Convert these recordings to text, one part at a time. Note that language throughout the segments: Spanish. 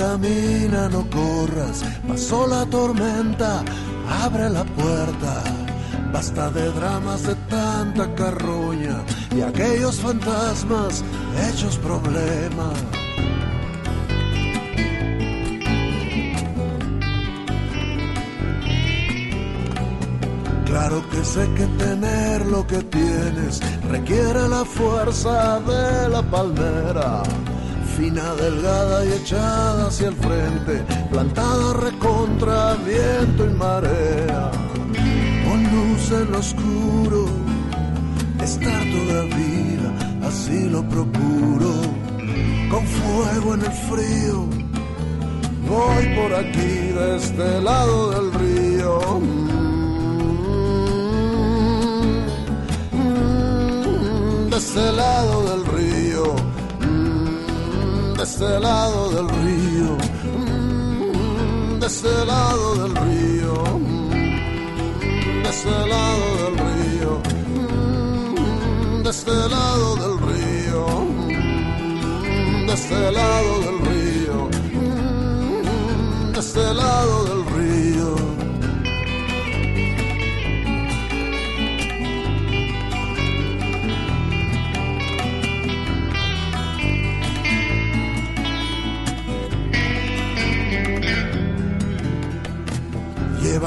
Camina, no corras. Pasó la tormenta, abre la puerta. Basta de dramas de tanta carroña y aquellos fantasmas hechos problema. Claro que sé que tener lo que tienes requiere la fuerza de la palmera delgada y echada hacia el frente, plantada recontra viento y marea, con luz en lo oscuro, estar todavía, así lo procuro, con fuego en el frío, voy por aquí de este lado del río. Mm, De este lado del río este lado del río, mm, de este lado del río, mm, de este lado del río, mm, de este lado del río, de este lado del río, de este lado del río.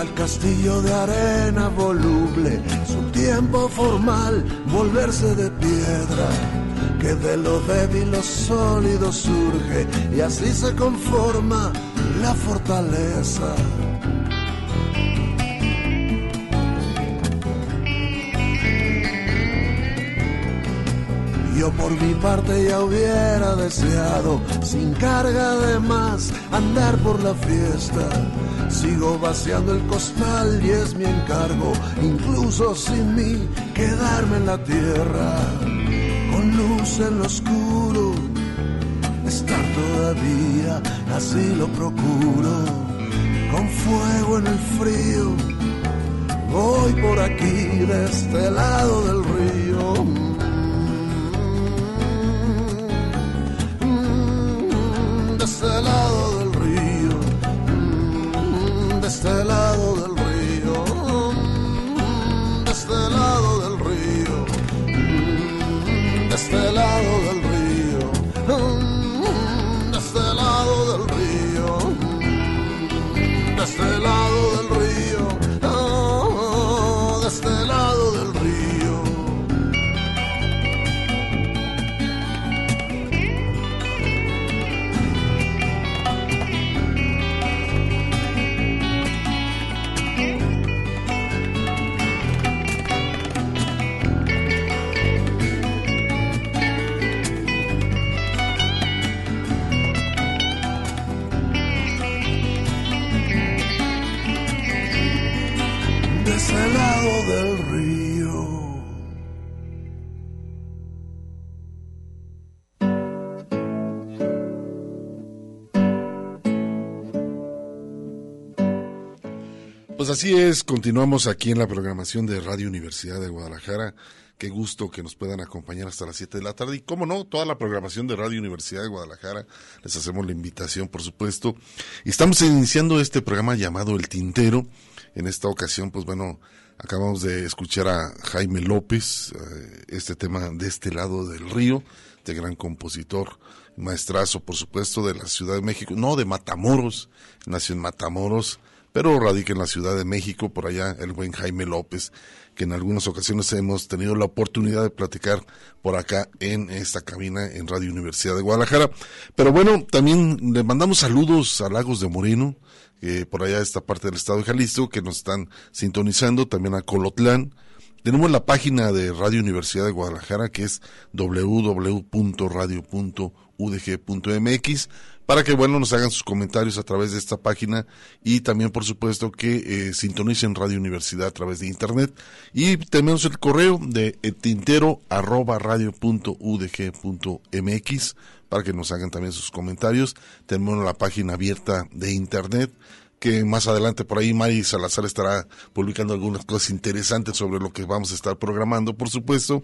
El castillo de arena voluble, su tiempo formal, volverse de piedra, que de lo débil lo sólido surge y así se conforma la fortaleza. Yo por mi parte ya hubiera deseado, sin carga de más, andar por la fiesta. Sigo vaciando el costal y es mi encargo, incluso sin mí, quedarme en la tierra. Con luz en lo oscuro, estar todavía, así lo procuro. Con fuego en el frío, voy por aquí de este lado del río. de este lado este lado del río, mm, de este lado del río, mm, de este lado del río, mm, de este lado del río, mm, de este lado así es, continuamos aquí en la programación de Radio Universidad de Guadalajara. Qué gusto que nos puedan acompañar hasta las 7 de la tarde. Y cómo no, toda la programación de Radio Universidad de Guadalajara. Les hacemos la invitación, por supuesto. Y estamos iniciando este programa llamado El Tintero. En esta ocasión, pues bueno, acabamos de escuchar a Jaime López, eh, este tema de este lado del río, de gran compositor, maestrazo, por supuesto, de la Ciudad de México, no, de Matamoros, nació en Matamoros, pero radica en la Ciudad de México, por allá el buen Jaime López, que en algunas ocasiones hemos tenido la oportunidad de platicar por acá en esta cabina en Radio Universidad de Guadalajara. Pero bueno, también le mandamos saludos a Lagos de Moreno, que por allá esta parte del estado de Jalisco, que nos están sintonizando, también a Colotlán. Tenemos la página de Radio Universidad de Guadalajara, que es www.radio.udg.mx para que bueno nos hagan sus comentarios a través de esta página y también por supuesto que eh, sintonicen Radio Universidad a través de internet. Y tenemos el correo de tintero arroba radio punto mx para que nos hagan también sus comentarios. Tenemos la página abierta de internet que más adelante por ahí Mari Salazar estará publicando algunas cosas interesantes sobre lo que vamos a estar programando por supuesto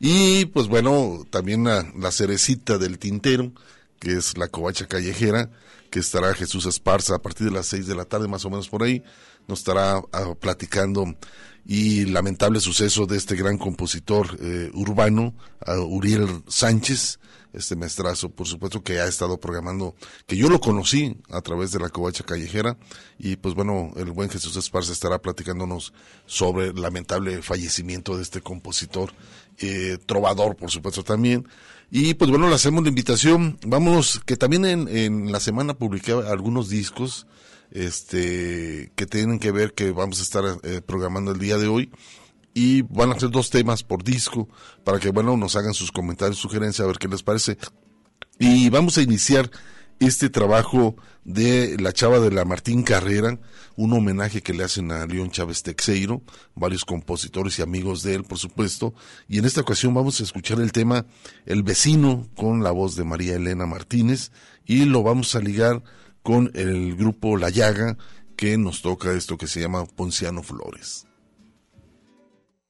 y pues bueno también la, la cerecita del tintero que es la covacha callejera, que estará Jesús Esparza a partir de las seis de la tarde, más o menos por ahí, nos estará ah, platicando y lamentable suceso de este gran compositor eh, urbano, Uriel Sánchez, este maestrazo, por supuesto, que ha estado programando, que yo lo conocí a través de la covacha callejera, y pues bueno, el buen Jesús Esparza estará platicándonos sobre el lamentable fallecimiento de este compositor, eh, trovador, por supuesto, también, y pues bueno, le hacemos la invitación. Vamos, que también en, en la semana publiqué algunos discos este que tienen que ver que vamos a estar eh, programando el día de hoy y van a ser dos temas por disco para que bueno nos hagan sus comentarios, sugerencias, a ver qué les parece. Y vamos a iniciar este trabajo de la chava de la Martín Carrera, un homenaje que le hacen a León Chávez Texeiro, varios compositores y amigos de él, por supuesto, y en esta ocasión vamos a escuchar el tema El vecino con la voz de María Elena Martínez y lo vamos a ligar con el grupo La Llaga que nos toca esto que se llama Ponciano Flores.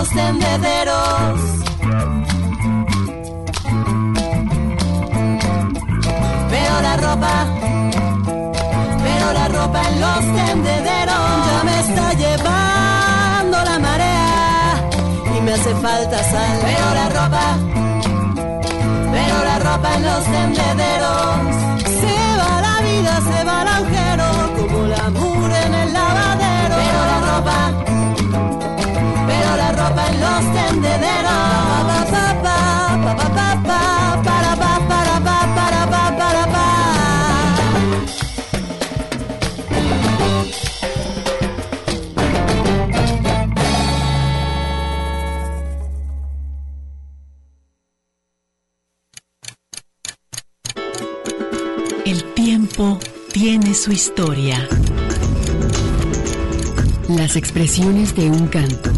los tendederos. Veo la ropa, veo la ropa en los tendederos. Ya me está llevando la marea y me hace falta sal. Veo la ropa, veo la ropa en los tendederos. Se va la vida, se va el tiene su historia. Las expresiones de un canto.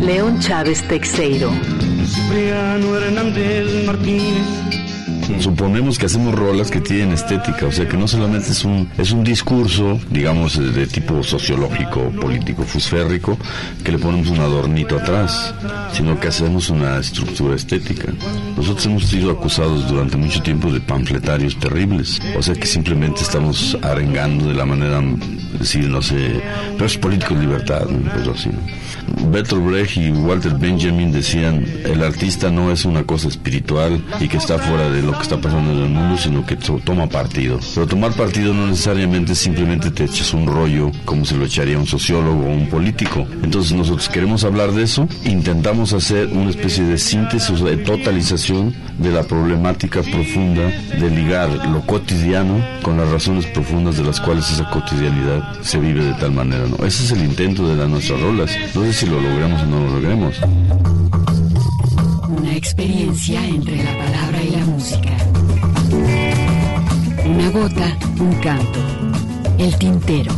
León Chávez Texeiro. Cipriano Hernández Martínez. Suponemos que hacemos rolas que tienen estética, o sea que no solamente es un, es un discurso, digamos, de, tipo sociológico, político, fusférrico, que le ponemos un adornito atrás, sino que hacemos una estructura estética. Nosotros hemos sido acusados durante mucho tiempo de panfletarios terribles, o sea que simplemente estamos arengando de la manera, decir, no sé, pero es político de libertad, ¿no? Pero así. Bertolt Brecht y Walter Benjamin decían, el artista no es una cosa espiritual y que está fuera de lo que está pasando en el mundo, sino que to- toma partido. Pero tomar partido no necesariamente simplemente te echas un rollo como se lo echaría un sociólogo o un político. Entonces nosotros queremos hablar de eso, intentamos hacer una especie de síntesis de totalización de la problemática profunda de ligar lo cotidiano con las razones profundas de las cuales esa cotidianidad se vive de tal manera. ¿no? Ese es el intento de las nuestras rolas. Si lo logramos o no lo logremos. Una experiencia entre la palabra y la música. Una gota, un canto. El tintero.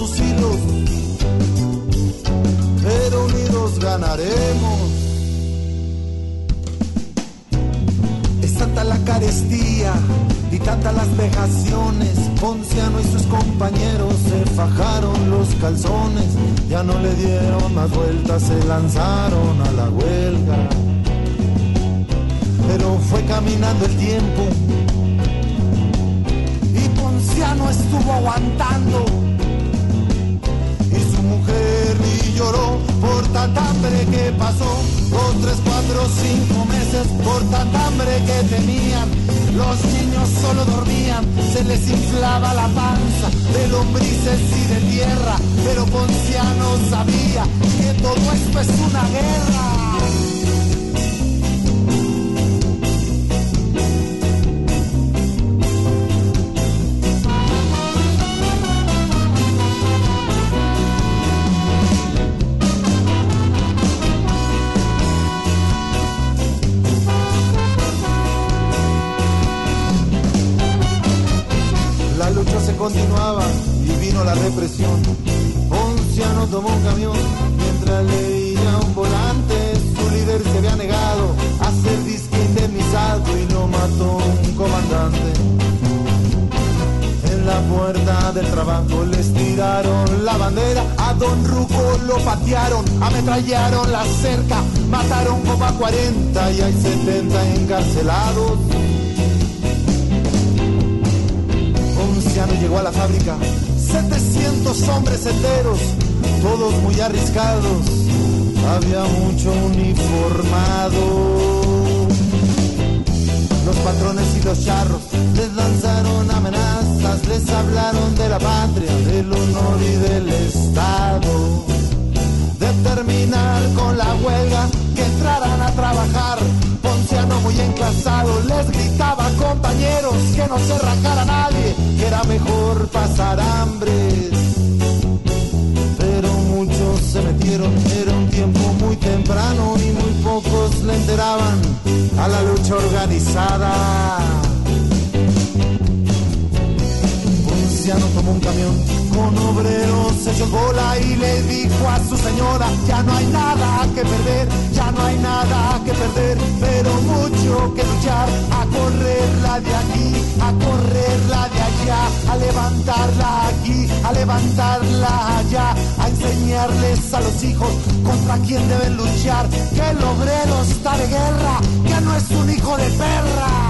Sus hilos, pero unidos ganaremos. Es tanta la carestía y tantas las vejaciones. Ponciano y sus compañeros se fajaron los calzones, ya no le dieron más vueltas, se lanzaron a la huelga. Pero fue caminando el tiempo y Ponciano estuvo aguantando. Y lloró por tanta hambre que pasó. Dos, tres, cuatro, cinco meses por tanta hambre que tenían. Los niños solo dormían, se les inflaba la panza de lombrices y de tierra. Pero Ponciano sabía que todo esto es una guerra. Ametrallaron la cerca, mataron como a 40 y hay 70 encarcelados. Ponciano llegó a la fábrica, 700 hombres enteros, todos muy arriesgados, había mucho uniformado. Los patrones y los charros les lanzaron amenazas, les hablaron de la patria, del honor y del Estado. De terminar con la huelga, que entraran a trabajar. Ponciano muy enclasado les gritaba compañeros que no se rajara nadie, que era mejor pasar hambre pero muchos se metieron. Era un tiempo muy temprano y muy pocos le enteraban a la lucha organizada. Ponciano tomó un camión con obreros, se echó bola y le dijo a su señora, ya no hay nada que perder, ya no hay nada que perder, pero mucho que luchar, a correrla de aquí, a correrla de allá, a levantarla aquí, a levantarla allá, a enseñarles a los hijos contra quién deben luchar, que el obrero está de guerra, que no es un hijo de perra.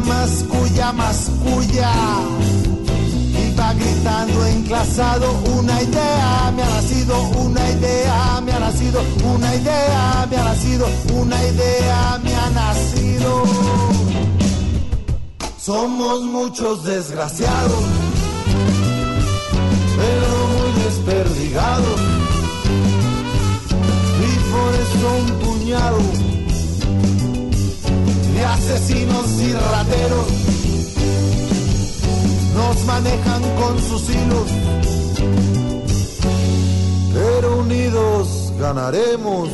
mascuya, mascuya. Iba gritando enclasado, una idea me ha nacido, una idea me ha nacido, una idea me ha nacido, una idea me ha nacido. Somos muchos desgraciados, pero muy desperdigados. Y por eso un puñado asesinos y rateros nos manejan con sus hilos, pero unidos ganaremos.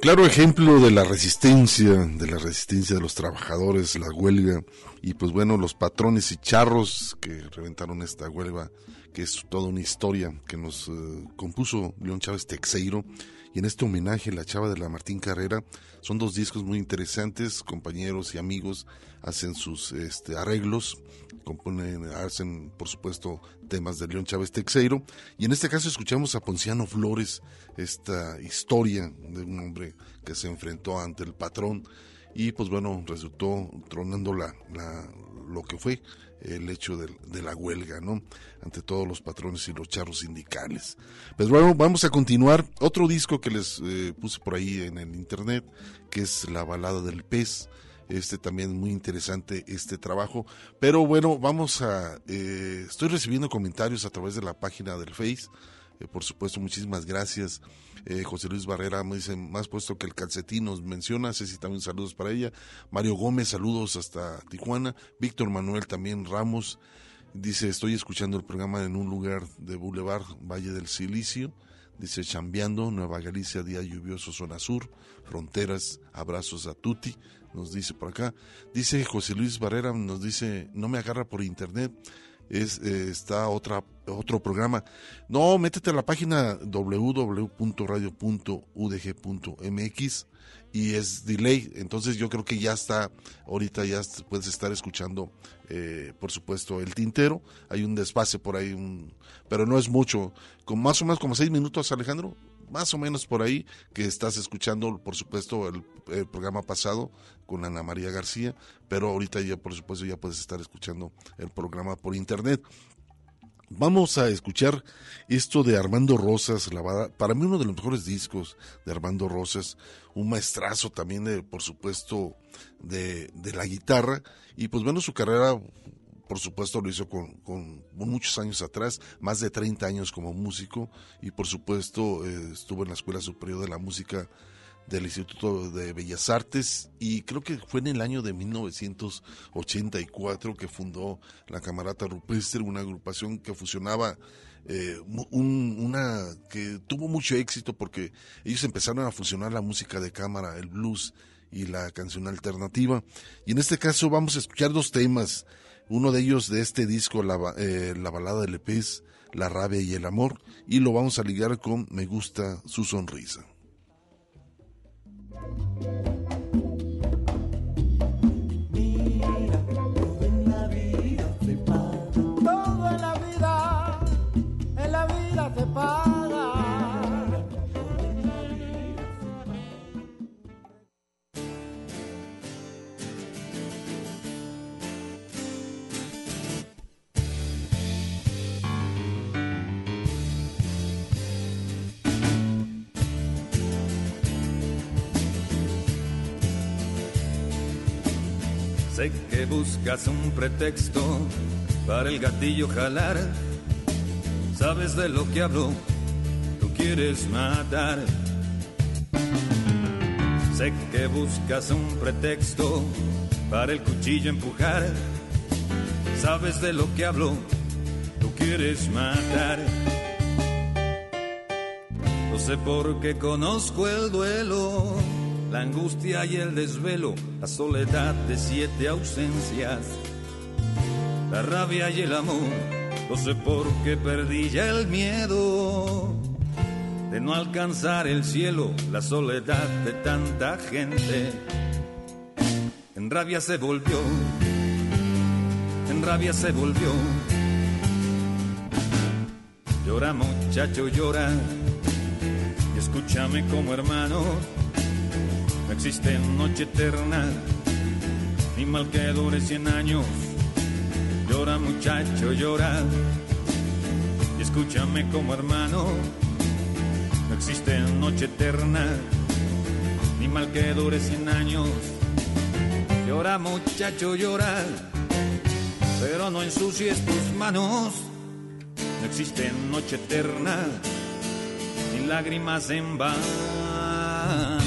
Claro ejemplo de la resistencia, de la resistencia de los trabajadores, la huelga, y pues bueno, los patrones y charros que reventaron esta huelga, que es toda una historia que nos eh, compuso León Chávez Texeiro, y en este homenaje, La Chava de la Martín Carrera, son dos discos muy interesantes, compañeros y amigos hacen sus este, arreglos, componen, hacen por supuesto temas de León Chávez Texeiro, y en este caso escuchamos a Ponciano Flores, esta historia de un hombre que se enfrentó ante el patrón, y pues bueno, resultó tronando la, la, lo que fue el hecho de, de, la huelga, ¿no? Ante todos los patrones y los charros sindicales. Pues bueno, vamos a continuar. Otro disco que les eh, puse por ahí en el internet, que es La balada del pez. Este también muy interesante este trabajo. Pero bueno, vamos a... Eh, estoy recibiendo comentarios a través de la página del Face. Eh, por supuesto, muchísimas gracias. Eh, José Luis Barrera me dice, más puesto que el calcetín nos menciona, Ceci también saludos para ella. Mario Gómez, saludos hasta Tijuana. Víctor Manuel también Ramos, dice, estoy escuchando el programa en un lugar de Boulevard, Valle del Silicio. Dice, chambeando, Nueva Galicia, día lluvioso, zona sur, fronteras, abrazos a Tuti, nos dice por acá. Dice José Luis Barrera, nos dice, no me agarra por internet, es, eh, está otra, otro programa. No, métete a la página www.radio.udg.mx y es delay, entonces yo creo que ya está, ahorita ya puedes estar escuchando, eh, por supuesto, el tintero, hay un desfase por ahí, un, pero no es mucho, con más o menos como seis minutos, Alejandro, más o menos por ahí, que estás escuchando, por supuesto, el, programa pasado con Ana María García, pero ahorita ya, por supuesto, ya puedes estar escuchando el programa por internet. Vamos a escuchar esto de Armando Rosas, la, para mí uno de los mejores discos de Armando Rosas, un maestrazo también, de, por supuesto, de, de la guitarra, y pues bueno, su carrera por supuesto lo hizo con, con, muchos años atrás, más de 30 años como músico y por supuesto eh, estuvo en la Escuela Superior de la Música del Instituto de Bellas Artes y creo que fue en el año de 1984 que fundó la Camarata Rupestre, una agrupación que fusionaba eh, un, una que tuvo mucho éxito porque ellos empezaron a fusionar la música de cámara, el blues y la canción alternativa. Y en este caso vamos a escuchar dos temas uno de ellos de este disco, la, eh, la balada del pez, La rabia y el amor, y lo vamos a ligar con Me gusta su sonrisa. Buscas un pretexto para el gatillo jalar. Sabes de lo que hablo, tú quieres matar. Sé que buscas un pretexto para el cuchillo empujar. Sabes de lo que hablo, tú quieres matar. No sé por qué conozco el duelo la angustia y el desvelo, la soledad de siete ausencias, la rabia y el amor, no sé por qué perdí ya el miedo de no alcanzar el cielo, la soledad de tanta gente. En rabia se volvió, en rabia se volvió. Llora muchacho, llora, y escúchame como hermano no existe noche eterna, ni mal que dure cien años. Llora muchacho, llora. Y escúchame como hermano. No existe noche eterna, ni mal que dure cien años. Llora muchacho, llora. Pero no ensucies tus manos. No existe noche eterna, ni lágrimas en vano.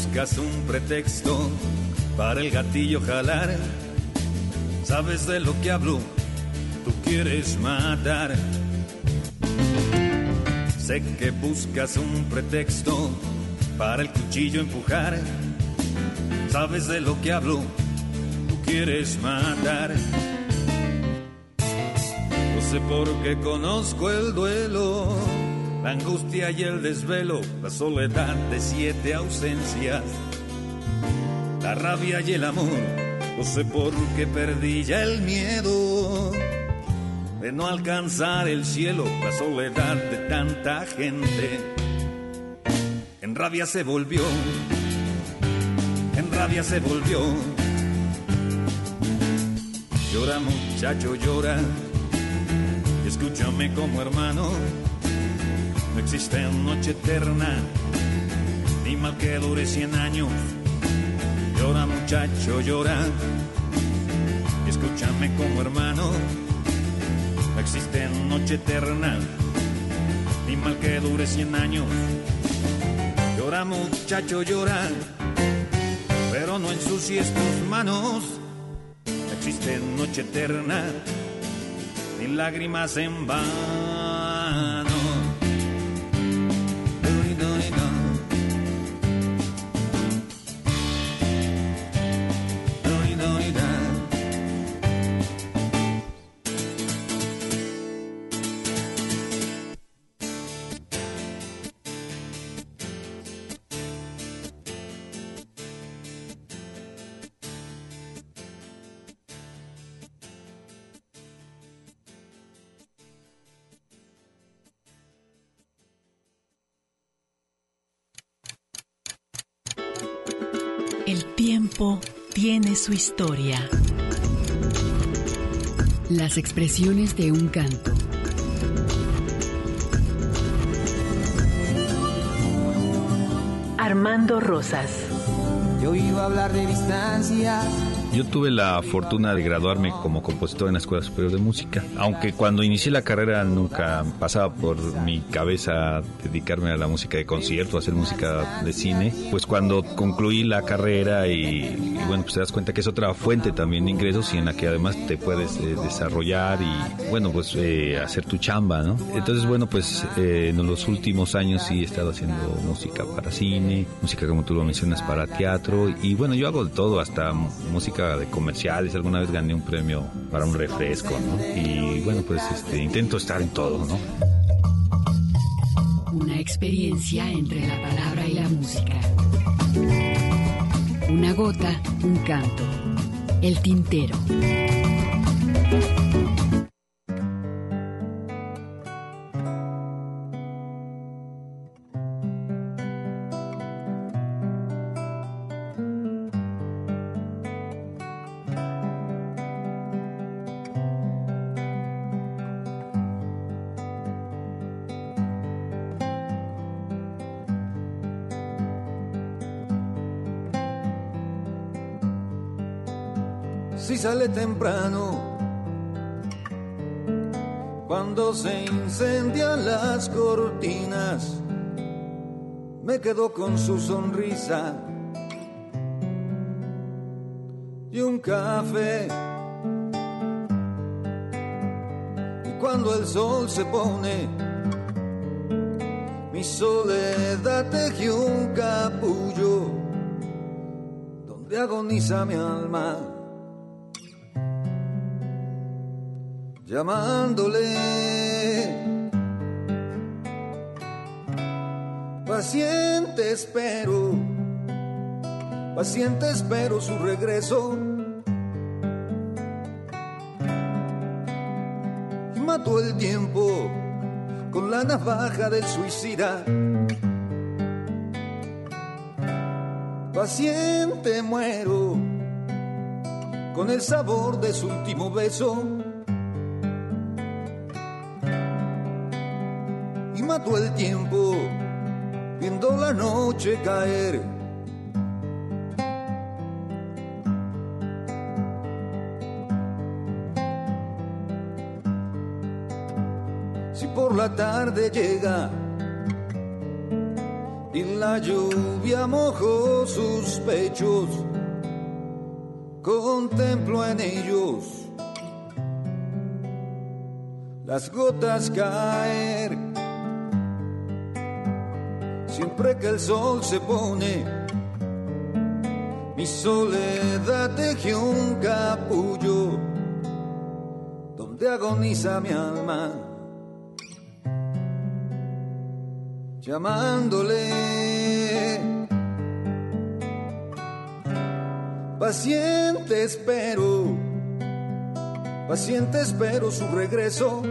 Buscas un pretexto para el gatillo jalar. Sabes de lo que hablo, tú quieres matar. Sé que buscas un pretexto para el cuchillo empujar. Sabes de lo que hablo, tú quieres matar. No sé por qué conozco el duelo la angustia y el desvelo, la soledad de siete ausencias, la rabia y el amor, no sé por qué perdí ya el miedo de no alcanzar el cielo, la soledad de tanta gente. En rabia se volvió, en rabia se volvió. Llora muchacho, llora, escúchame como hermano no existe noche eterna, ni mal que dure cien años. Llora muchacho, llora. escúchame como hermano. No existe noche eterna, ni mal que dure cien años. Llora muchacho, llora. Pero no ensucies tus manos. No existe noche eterna, ni lágrimas en vano. Tiempo tiene su historia. Las expresiones de un canto. Armando Rosas. Yo iba a hablar de distancias yo tuve la fortuna de graduarme como compositor en la Escuela Superior de Música, aunque cuando inicié la carrera nunca pasaba por mi cabeza dedicarme a la música de concierto, hacer música de cine, pues cuando concluí la carrera y, bueno, pues te das cuenta que es otra fuente también de ingresos y en la que además te puedes eh, desarrollar y bueno, pues eh, hacer tu chamba, ¿no? Entonces, bueno, pues eh, en los últimos años sí he estado haciendo música para cine, música como tú lo mencionas para teatro y bueno, yo hago todo, hasta música de comerciales, alguna vez gané un premio para un refresco, ¿no? Y bueno, pues este, intento estar en todo, ¿no? Una experiencia entre la palabra y la música. Una gota, un canto. El tintero. Se incendian las cortinas, me quedo con su sonrisa y un café. Y cuando el sol se pone, mi soledad teje un capullo donde agoniza mi alma. Llamándole. Paciente espero, paciente espero su regreso. Y mató el tiempo con la navaja del suicida. Paciente muero con el sabor de su último beso. Mató el tiempo viendo la noche caer. Si por la tarde llega y la lluvia mojó sus pechos, contemplo en ellos las gotas caer siempre que el sol se pone, mi soledad teje un capullo donde agoniza mi alma, llamándole. Paciente espero, paciente espero su regreso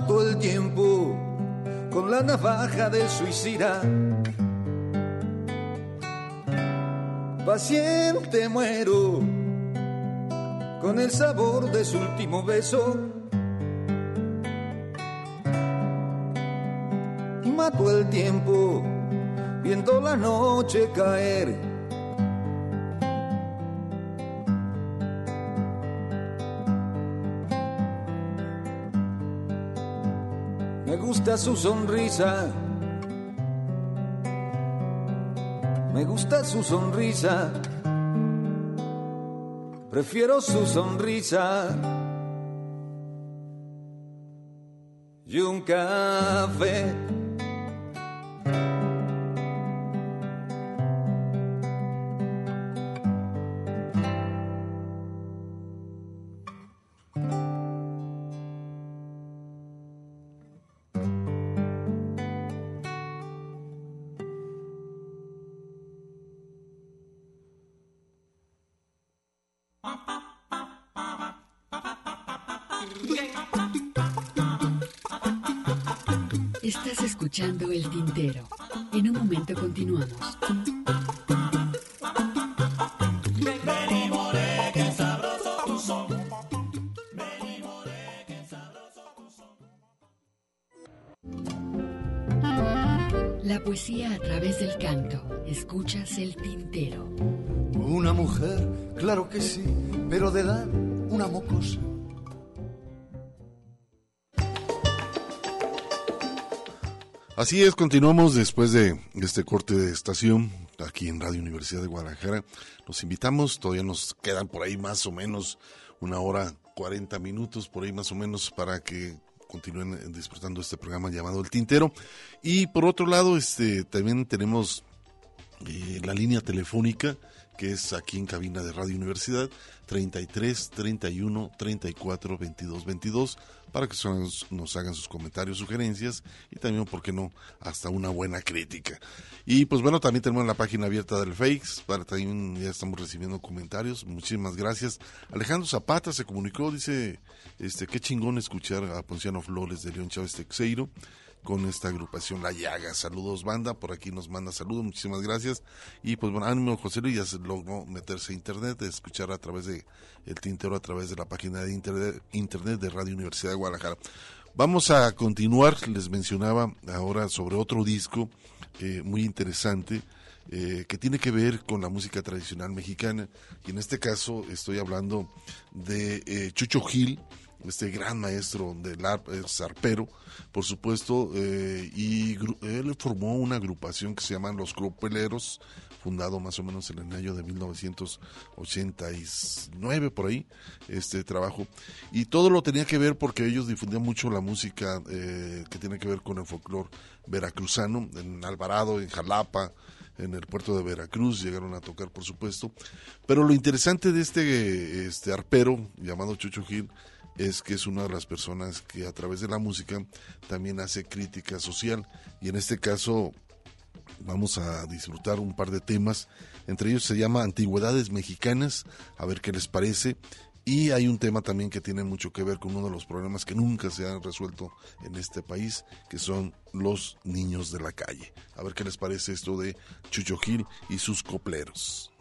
mató el tiempo con la navaja del suicida. Paciente muero con el sabor de su último beso. Y mató el tiempo viendo la noche caer gusta su sonrisa. Me gusta su sonrisa. Prefiero su sonrisa. Y un café Así es, continuamos después de este corte de estación aquí en Radio Universidad de Guadalajara. Los invitamos, todavía nos quedan por ahí más o menos una hora, 40 minutos por ahí más o menos para que continúen disfrutando este programa llamado El Tintero. Y por otro lado, este también tenemos eh, la línea telefónica que es aquí en cabina de Radio Universidad 33 31 34 22 22 para que nos hagan sus comentarios, sugerencias y también, ¿por qué no?, hasta una buena crítica. Y pues bueno, también tenemos la página abierta del Fakes, para también ya estamos recibiendo comentarios. Muchísimas gracias. Alejandro Zapata se comunicó, dice, este, qué chingón escuchar a Ponciano Flores de León Chávez Texeiro con esta agrupación La Llaga. Saludos, banda. Por aquí nos manda saludos. Muchísimas gracias. Y pues bueno, ánimo, José Luis. Ya se logró meterse a internet, escuchar a través de el tintero, a través de la página de internet, de Radio Universidad de Guadalajara. Vamos a continuar. Les mencionaba ahora sobre otro disco eh, muy interesante. Eh, que tiene que ver con la música tradicional mexicana y en este caso estoy hablando de eh, Chucho Gil, este gran maestro del zarpero, por supuesto, eh, y él formó una agrupación que se llama Los Cropeleros, fundado más o menos en el año de 1989, por ahí, este trabajo. Y todo lo tenía que ver porque ellos difundían mucho la música eh, que tiene que ver con el folclore veracruzano, en Alvarado, en Jalapa, en el puerto de Veracruz, llegaron a tocar, por supuesto. Pero lo interesante de este, este arpero llamado Chucho Gil es que es una de las personas que a través de la música también hace crítica social y en este caso vamos a disfrutar un par de temas, entre ellos se llama Antigüedades Mexicanas, a ver qué les parece. Y hay un tema también que tiene mucho que ver con uno de los problemas que nunca se han resuelto en este país, que son los niños de la calle. A ver qué les parece esto de Chucho Gil y sus copleros.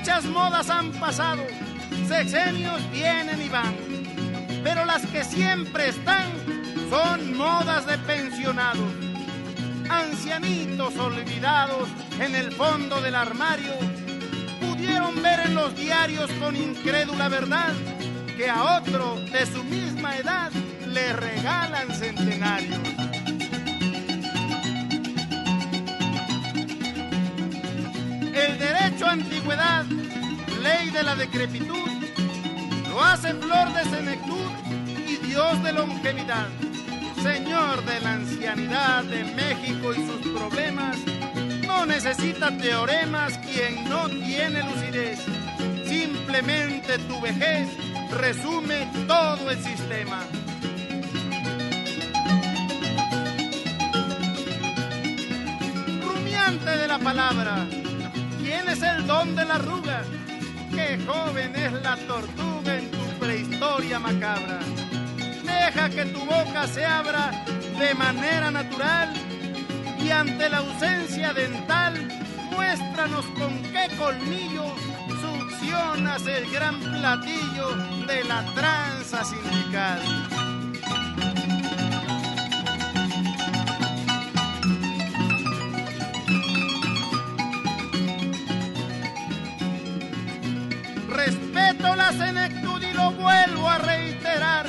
Muchas modas han pasado, sexenios vienen y van, pero las que siempre están son modas de pensionados, ancianitos olvidados en el fondo del armario, pudieron ver en los diarios con incrédula verdad que a otro de su misma edad le regalan centenarios. El derecho a antigüedad, ley de la decrepitud, lo hace flor de senectud y Dios de longevidad. Señor de la ancianidad de México y sus problemas, no necesita teoremas quien no tiene lucidez. Simplemente tu vejez resume todo el sistema. Rumiante de la palabra, ¿quién es el don de la arruga? Qué joven es la tortuga en tu prehistoria macabra. Deja que tu boca se abra de manera natural y ante la ausencia dental, muéstranos con qué colmillo succionas el gran platillo de la tranza sindical. La senectud y lo vuelvo a reiterar.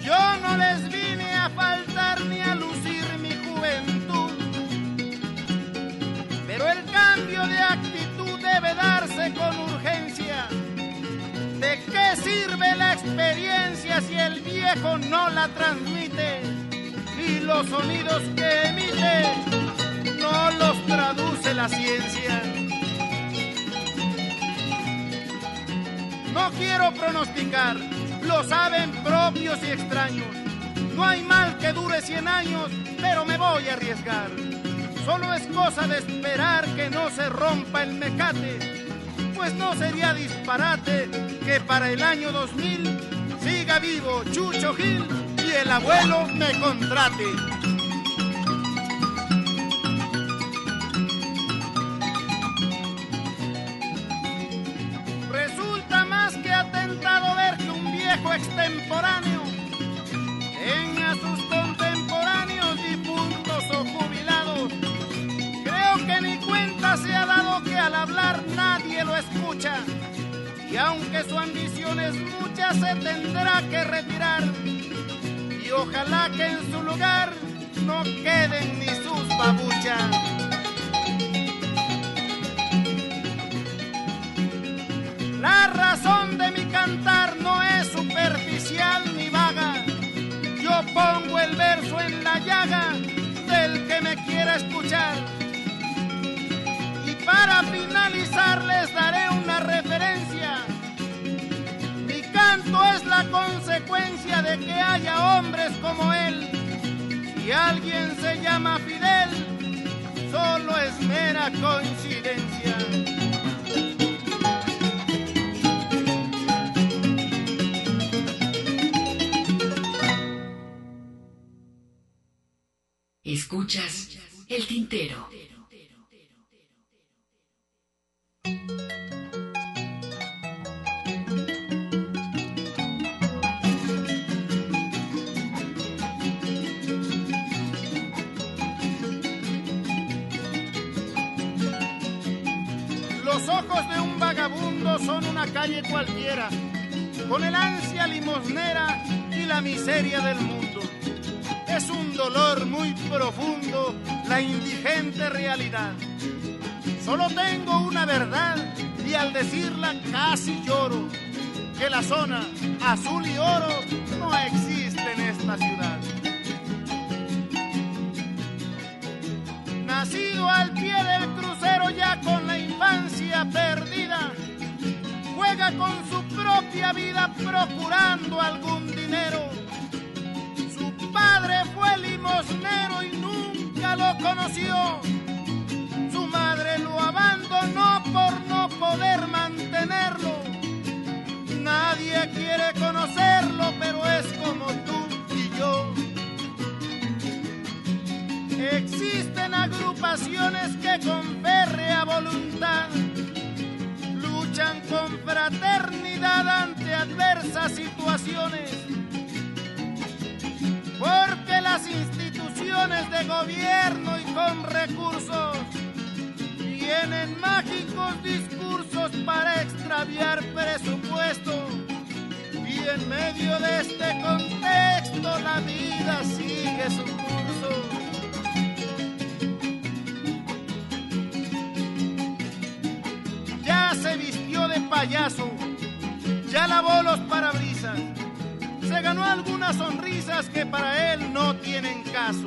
Yo no les vine a faltar ni a lucir mi juventud. Pero el cambio de actitud debe darse con urgencia. ¿De qué sirve la experiencia si el viejo no la transmite? Y los sonidos que emite no los traduce la ciencia. No quiero pronosticar, lo saben propios y extraños. No hay mal que dure 100 años, pero me voy a arriesgar. Solo es cosa de esperar que no se rompa el mecate, pues no sería disparate que para el año 2000 siga vivo Chucho Gil y el abuelo me contrate. Extemporáneo tenga sus contemporáneos difuntos o jubilados. Creo que ni cuenta se ha dado que al hablar nadie lo escucha. Y aunque su ambición es mucha, se tendrá que retirar. Y ojalá que en su lugar no queden ni sus babuchas. La razón de mi cantar superficial ni vaga. Yo pongo el verso en la llaga del que me quiera escuchar. Y para finalizar les daré una referencia. Mi canto es la consecuencia de que haya hombres como él. Si alguien se llama Fidel, solo es mera coincidencia. Escuchas el tintero. Los ojos de un vagabundo son una calle cualquiera, con el ansia limosnera y la miseria del mundo. Es un dolor muy profundo la indigente realidad. Solo tengo una verdad y al decirla casi lloro, que la zona azul y oro no existe en esta ciudad. Nacido al pie del crucero ya con la infancia perdida, juega con su propia vida procurando algún dinero. Su padre fue limosnero y nunca lo conoció. Su madre lo abandonó por no poder mantenerlo. Nadie quiere conocerlo, pero es como tú y yo. Existen agrupaciones que con férrea voluntad confraternidad ante adversas situaciones. Porque las instituciones de gobierno y con recursos tienen mágicos discursos para extraviar presupuesto. Y en medio de este contexto la vida sigue su curso. Ya se vistió de payaso, ya lavó los parabrisas, se ganó algunas sonrisas que para él no tienen caso.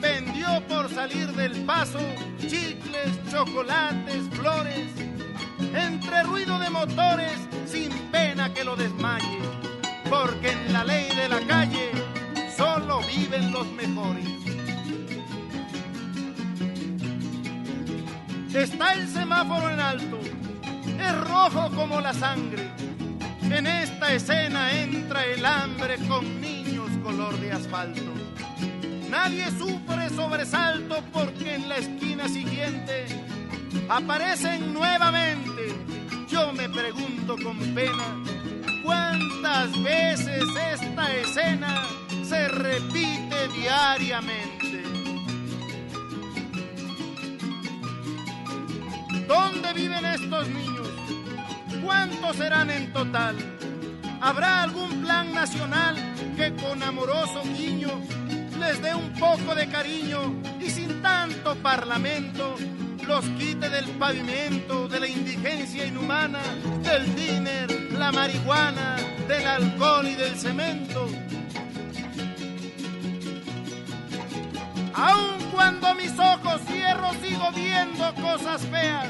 Vendió por salir del paso chicles, chocolates, flores, entre ruido de motores, sin pena que lo desmaye, porque en la ley de la calle solo viven los mejores. Está el semáforo en alto, es rojo como la sangre. En esta escena entra el hambre con niños color de asfalto. Nadie sufre sobresalto porque en la esquina siguiente aparecen nuevamente. Yo me pregunto con pena cuántas veces esta escena se repite diariamente. ¿Dónde viven estos niños? ¿Cuántos serán en total? ¿Habrá algún plan nacional que con amoroso guiño les dé un poco de cariño y sin tanto parlamento los quite del pavimento, de la indigencia inhumana, del diner, la marihuana, del alcohol y del cemento? Aun cuando mis ojos cierro sigo viendo cosas feas.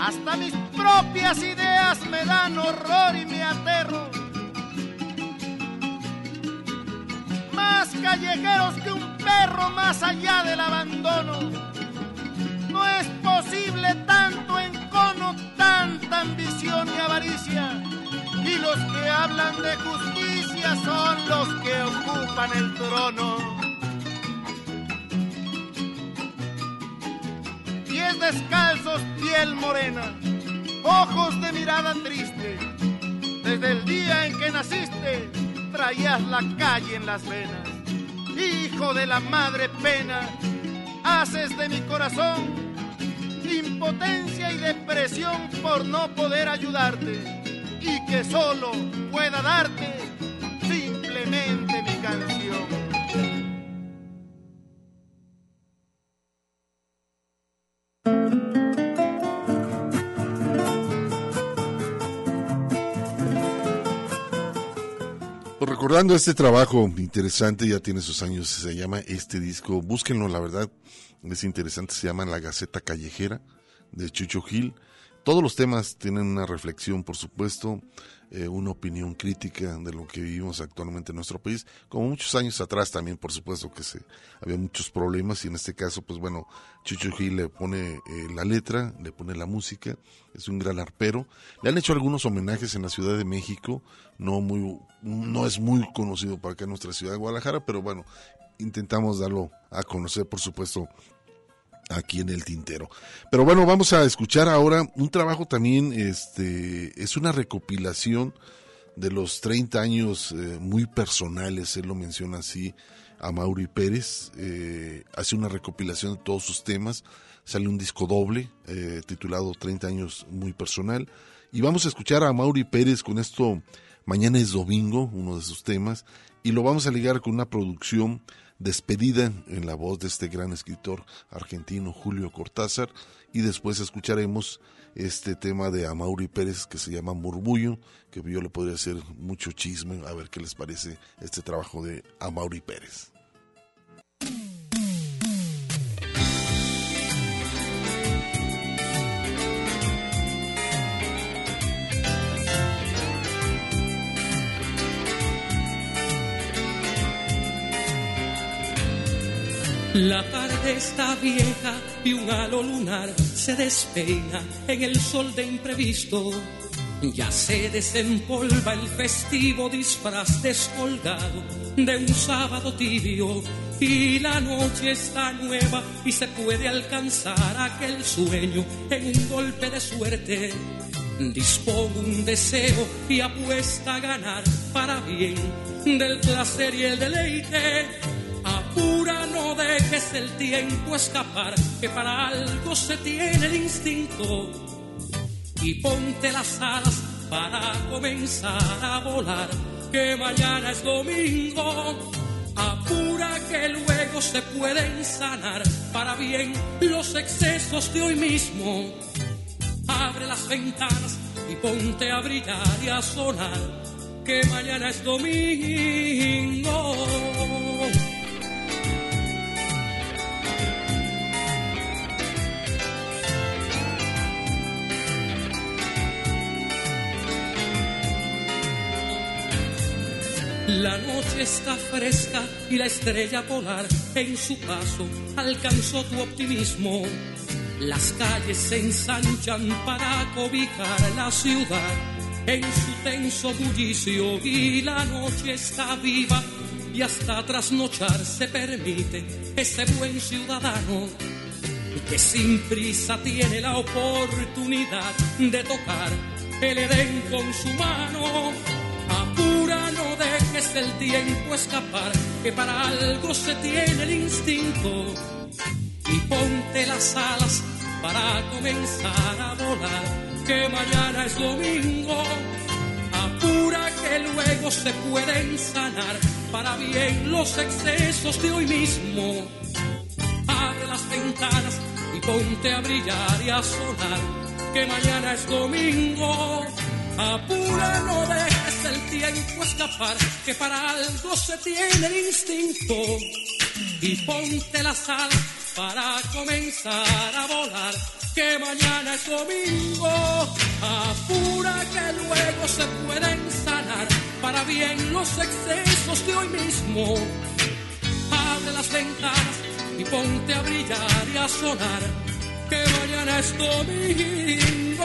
Hasta mis propias ideas me dan horror y me aterro. Más callejeros que un perro más allá del abandono. No es posible tanto encono, tanta ambición y avaricia. Y los que hablan de justicia son los que ocupan el trono. Descalzos, piel morena, ojos de mirada triste. Desde el día en que naciste, traías la calle en las venas. Hijo de la madre pena, haces de mi corazón impotencia y depresión por no poder ayudarte y que solo pueda darte este trabajo interesante, ya tiene sus años, se llama este disco, búsquenlo, la verdad, es interesante, se llama La Gaceta Callejera de Chucho Gil. Todos los temas tienen una reflexión, por supuesto, eh, una opinión crítica de lo que vivimos actualmente en nuestro país, como muchos años atrás también, por supuesto que se había muchos problemas y en este caso, pues bueno, Chucho Gil le pone eh, la letra, le pone la música, es un gran arpero. Le han hecho algunos homenajes en la Ciudad de México, no muy, no es muy conocido para acá en nuestra ciudad de Guadalajara, pero bueno, intentamos darlo a conocer, por supuesto, aquí en el tintero. Pero bueno, vamos a escuchar ahora un trabajo también, este, es una recopilación de los 30 años eh, muy personales, él lo menciona así, a Mauri Pérez, eh, hace una recopilación de todos sus temas, sale un disco doble eh, titulado 30 años muy personal, y vamos a escuchar a Mauri Pérez con esto, mañana es domingo, uno de sus temas, y lo vamos a ligar con una producción despedida en la voz de este gran escritor argentino Julio Cortázar y después escucharemos este tema de Amaury Pérez que se llama Murmullo, que yo le podría hacer mucho chisme, a ver qué les parece este trabajo de Amaury Pérez. La tarde está vieja y un halo lunar se despeina en el sol de imprevisto. Ya se desempolva el festivo disfraz descolgado de un sábado tibio y la noche está nueva y se puede alcanzar aquel sueño en un golpe de suerte. Dispongo un deseo y apuesta a ganar para bien del placer y el deleite. Apura, no dejes el tiempo escapar, que para algo se tiene el instinto. Y ponte las alas para comenzar a volar, que mañana es domingo. Apura que luego se pueden sanar para bien los excesos de hoy mismo abre las ventanas y ponte a brillar y a sonar, que mañana es domingo. La noche está fresca y la estrella polar en su paso alcanzó tu optimismo las calles se ensanchan para cobijar la ciudad en su tenso bullicio y la noche está viva y hasta trasnochar se permite ese buen ciudadano que sin prisa tiene la oportunidad de tocar el Edén con su mano. Apura, no dejes el tiempo escapar, que para algo se tiene el instinto y ponte las alas para comenzar a volar, que mañana es domingo. Apura que luego se pueden sanar para bien los excesos de hoy mismo. Abre las ventanas y ponte a brillar y a sonar, que mañana es domingo. Apura, no dejes el tiempo escapar, que para algo se tiene el instinto. Y ponte las alas para comenzar a volar, que mañana es domingo. Apura que luego se pueden sanar para bien los excesos de hoy mismo. Abre las ventanas y ponte a brillar y a sonar, que mañana es domingo.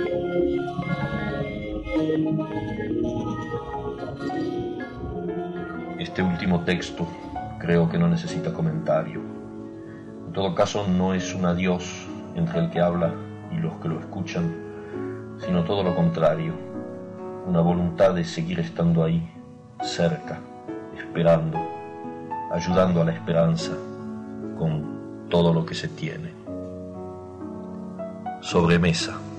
Este último texto creo que no necesita comentario. En todo caso, no es un adiós entre el que habla y los que lo escuchan, sino todo lo contrario, una voluntad de seguir estando ahí, cerca, esperando, ayudando a la esperanza con todo lo que se tiene. Sobremesa.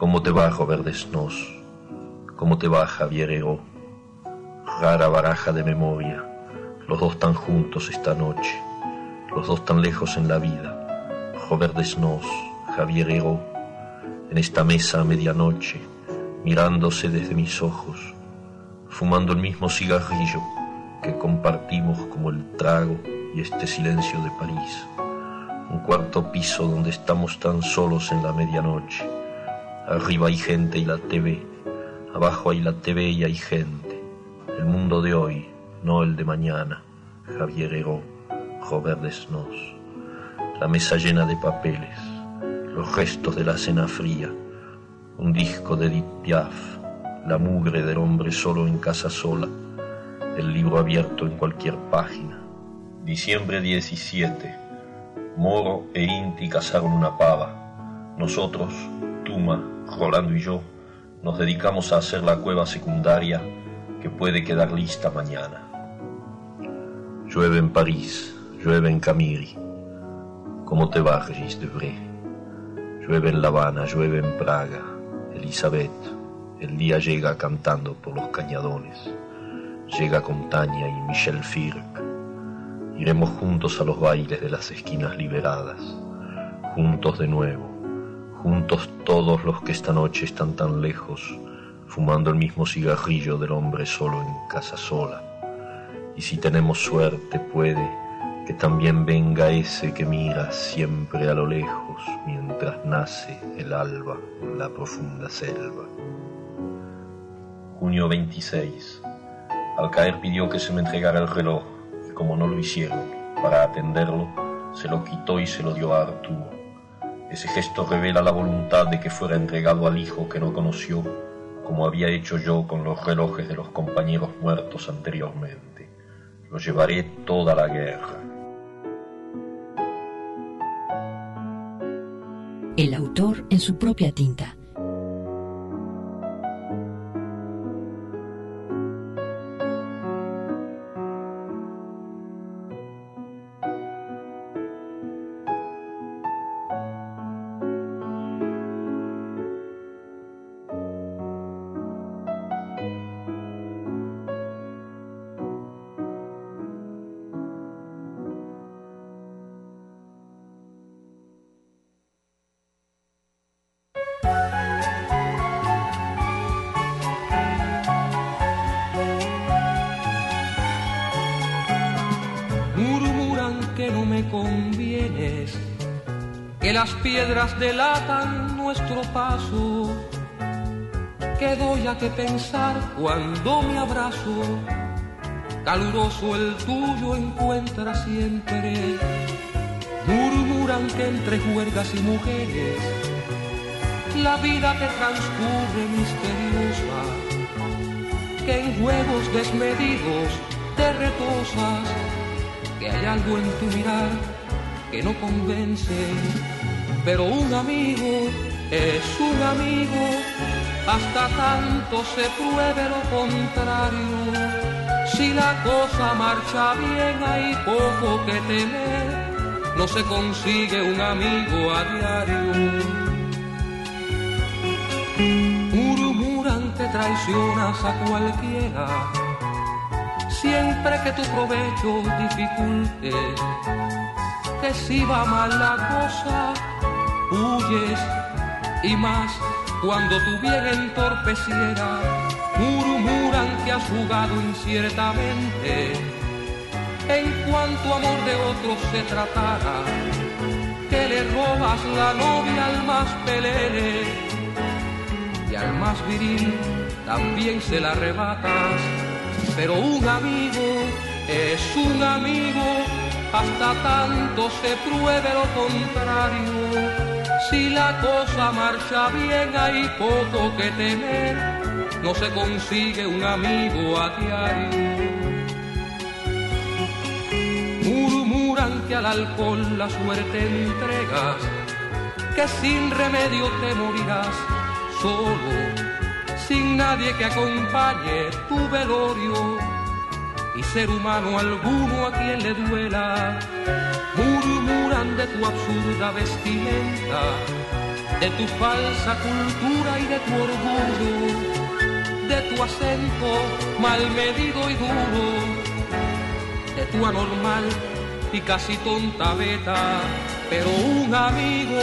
¿Cómo te va, Robert Desnos? ¿Cómo te va, Javier Ego? Rara baraja de memoria, los dos tan juntos esta noche, los dos tan lejos en la vida. Robert Desnos, Javier Ego, en esta mesa a medianoche, mirándose desde mis ojos, fumando el mismo cigarrillo que compartimos como el trago y este silencio de París. Un cuarto piso donde estamos tan solos en la medianoche. Arriba hay gente y la TV, abajo hay la TV y hay gente. El mundo de hoy, no el de mañana. Javier Heró, Robert Desnos. La mesa llena de papeles, los restos de la cena fría, un disco de Edith Piaf, la mugre del hombre solo en casa sola, el libro abierto en cualquier página. Diciembre 17. Moro e Inti cazaron una pava. Nosotros, Rolando y yo, nos dedicamos a hacer la cueva secundaria que puede quedar lista mañana. Llueve en París, llueve en Camiri. ¿Cómo te va, Regis? Llueve en La Habana, llueve en Praga. Elizabeth, el día llega cantando por los cañadones. Llega con Tania y Michel Firk. Iremos juntos a los bailes de las esquinas liberadas. Juntos de nuevo. Juntos todos los que esta noche están tan lejos, fumando el mismo cigarrillo del hombre solo en casa sola. Y si tenemos suerte puede que también venga ese que mira siempre a lo lejos mientras nace el alba en la profunda selva. Junio 26. Al caer pidió que se me entregara el reloj y como no lo hicieron, para atenderlo, se lo quitó y se lo dio a Arturo. Ese gesto revela la voluntad de que fuera entregado al hijo que no conoció, como había hecho yo con los relojes de los compañeros muertos anteriormente. Lo llevaré toda la guerra. El autor en su propia tinta. Cuando me abrazo. Caluroso el tuyo encuentra siempre. Murmuran que entre juergas y mujeres la vida te transcurre misteriosa. Que en juegos desmedidos te retosas. Que hay algo en tu mirar que no convence pero un amigo es un amigo hasta tanto se pruebe lo contrario. Si la cosa marcha bien hay poco que temer, no se consigue un amigo a diario. Murmuran que traicionas a cualquiera, siempre que tu provecho dificulte, que si va mal la cosa, huyes y más cuando tu bien entorpeciera, murmuran que has jugado inciertamente. En cuanto amor de otros se tratara, que le robas la novia al más pelele y al más viril también se la arrebatas. Pero un amigo es un amigo hasta tanto se pruebe lo contrario si la cosa marcha bien hay poco que temer, no se consigue un amigo a diario. Murmuran que al alcohol la suerte entregas, que sin remedio te morirás solo, sin nadie que acompañe tu velorio y ser humano alguno a quien le duela murmuran de tu absurda vestimenta, de tu falsa cultura y de tu orgullo, de tu acento mal medido y duro, de tu anormal y casi tonta beta, pero un amigo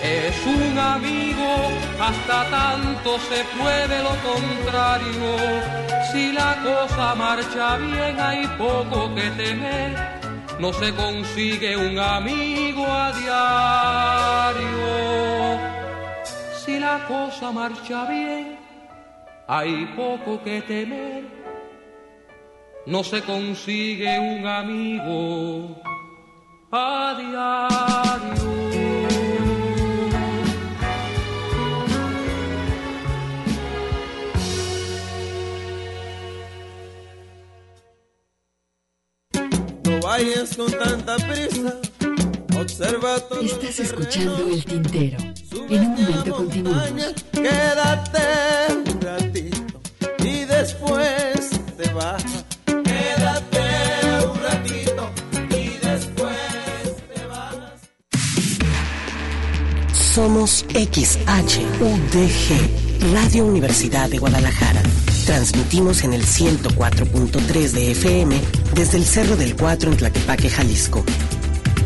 es un amigo, hasta tanto se puede lo contrario. Si la cosa marcha bien hay poco que temer no se consigue un amigo a diario. Si la cosa marcha bien, hay poco que temer. No se consigue un amigo a diario. Vayas con tanta prisa. Observa todo Estás escuchando el tintero. En un momento continuamos. Quédate un ratito y después te vas. Quédate un ratito y después te vas. Somos XHUDG, Radio Universidad de Guadalajara. Transmitimos en el 104.3 de FM desde el Cerro del 4 en Tlaquepaque, Jalisco.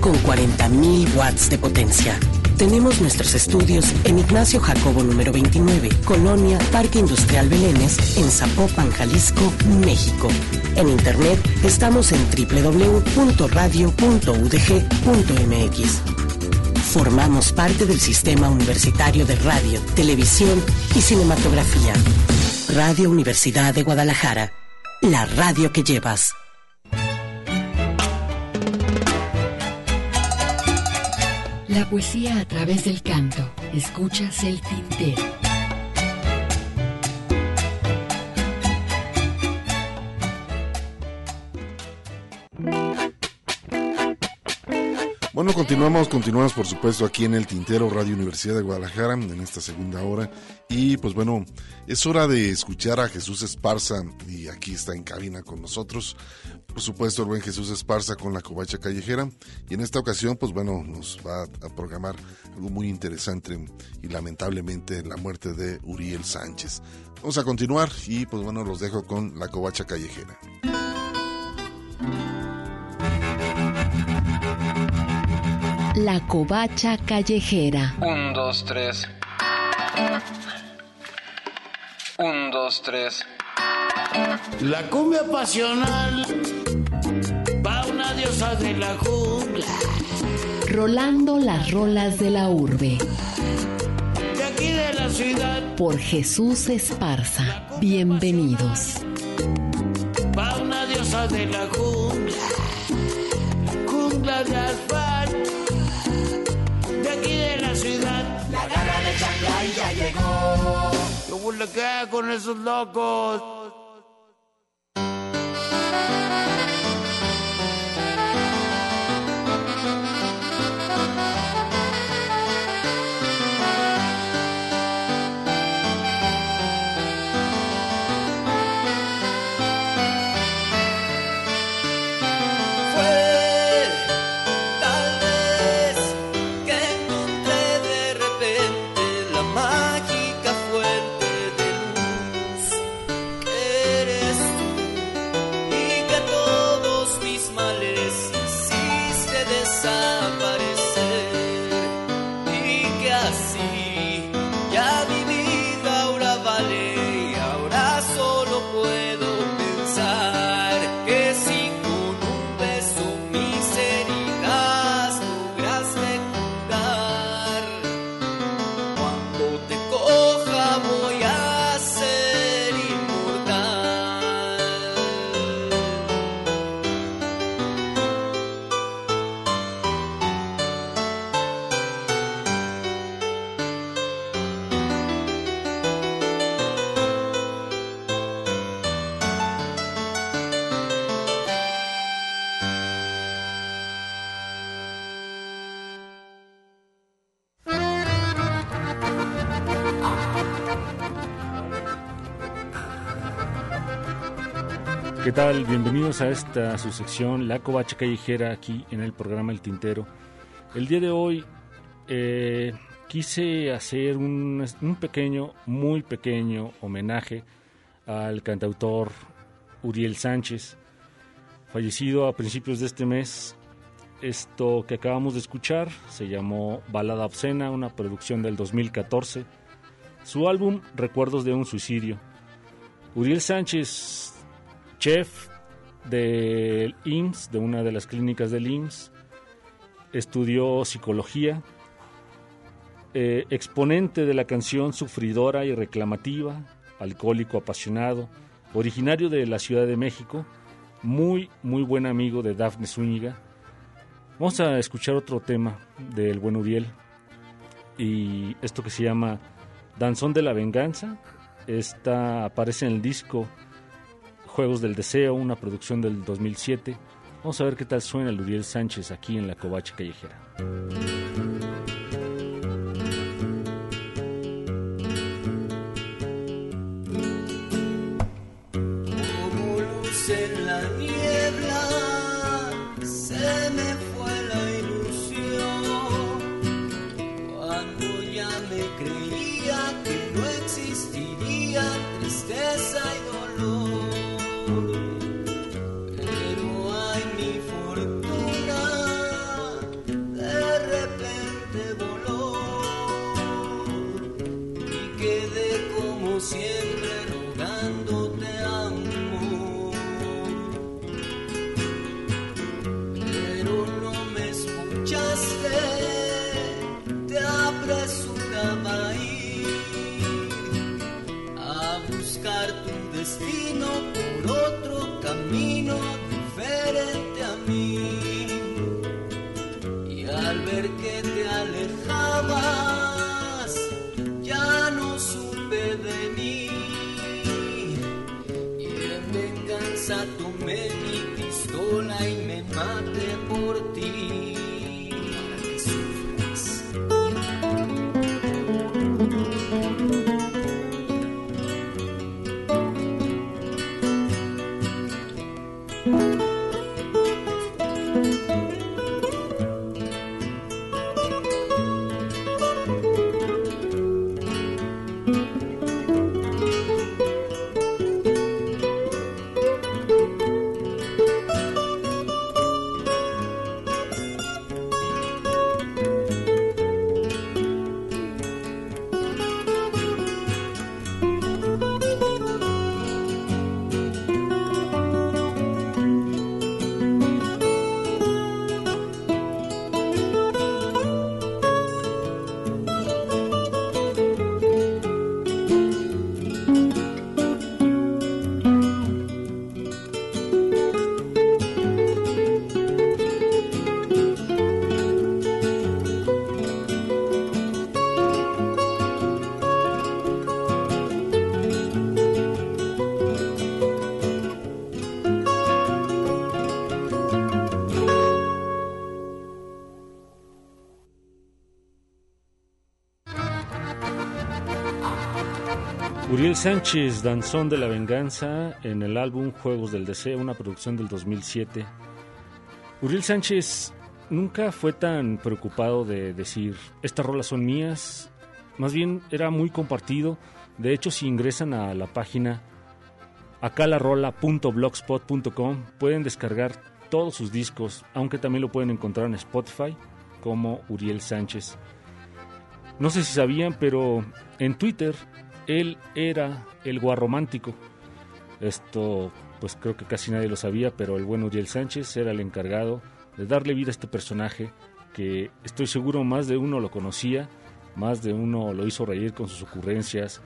Con 40.000 watts de potencia Tenemos nuestros estudios en Ignacio Jacobo número 29, Colonia Parque Industrial Belénes, en Zapopan, Jalisco, México. En internet estamos en www.radio.udg.mx. Formamos parte del Sistema Universitario de Radio, Televisión y Cinematografía. Radio Universidad de Guadalajara, la radio que llevas. La poesía a través del canto. Escuchas el tintero. Bueno, continuamos, continuamos por supuesto aquí en el Tintero Radio Universidad de Guadalajara en esta segunda hora y pues bueno, es hora de escuchar a Jesús Esparza y aquí está en cabina con nosotros, por supuesto el buen Jesús Esparza con la covacha callejera y en esta ocasión pues bueno, nos va a programar algo muy interesante y lamentablemente la muerte de Uriel Sánchez. Vamos a continuar y pues bueno, los dejo con la covacha callejera. La covacha callejera. Un, dos, tres. Un, dos, tres. La cumbia pasional va una diosa de la jungla. Rolando las rolas de la urbe. De aquí de la ciudad. Por Jesús Esparza. Bienvenidos. Va una diosa de la jungla. Jungla de asfalto. Aquí de la ciudad. La garra de Shanghai ya llegó. ¿Cómo le queda con esos locos? A esta su sección La Covacha Callejera aquí en el programa El Tintero. El día de hoy eh, quise hacer un, un pequeño, muy pequeño homenaje al cantautor Uriel Sánchez, fallecido a principios de este mes. Esto que acabamos de escuchar se llamó Balada Obscena, una producción del 2014. Su álbum Recuerdos de un suicidio. Uriel Sánchez chef del IMSS, de una de las clínicas del IMSS, estudió psicología, eh, exponente de la canción sufridora y reclamativa, alcohólico apasionado, originario de la Ciudad de México, muy, muy buen amigo de Dafne Zúñiga. Vamos a escuchar otro tema del buen Uriel y esto que se llama Danzón de la Venganza. Esta aparece en el disco Juegos del Deseo, una producción del 2007. Vamos a ver qué tal suena el Uriel Sánchez aquí en la Covacha Callejera. camino. Uriel Sánchez, Danzón de la Venganza, en el álbum Juegos del Deseo, una producción del 2007. Uriel Sánchez nunca fue tan preocupado de decir, estas rolas son mías, más bien era muy compartido. De hecho, si ingresan a la página acalarola.blogspot.com pueden descargar todos sus discos, aunque también lo pueden encontrar en Spotify como Uriel Sánchez. No sé si sabían, pero en Twitter él era el guarromántico. Esto, pues creo que casi nadie lo sabía, pero el buen Uriel Sánchez era el encargado de darle vida a este personaje que estoy seguro más de uno lo conocía, más de uno lo hizo reír con sus ocurrencias,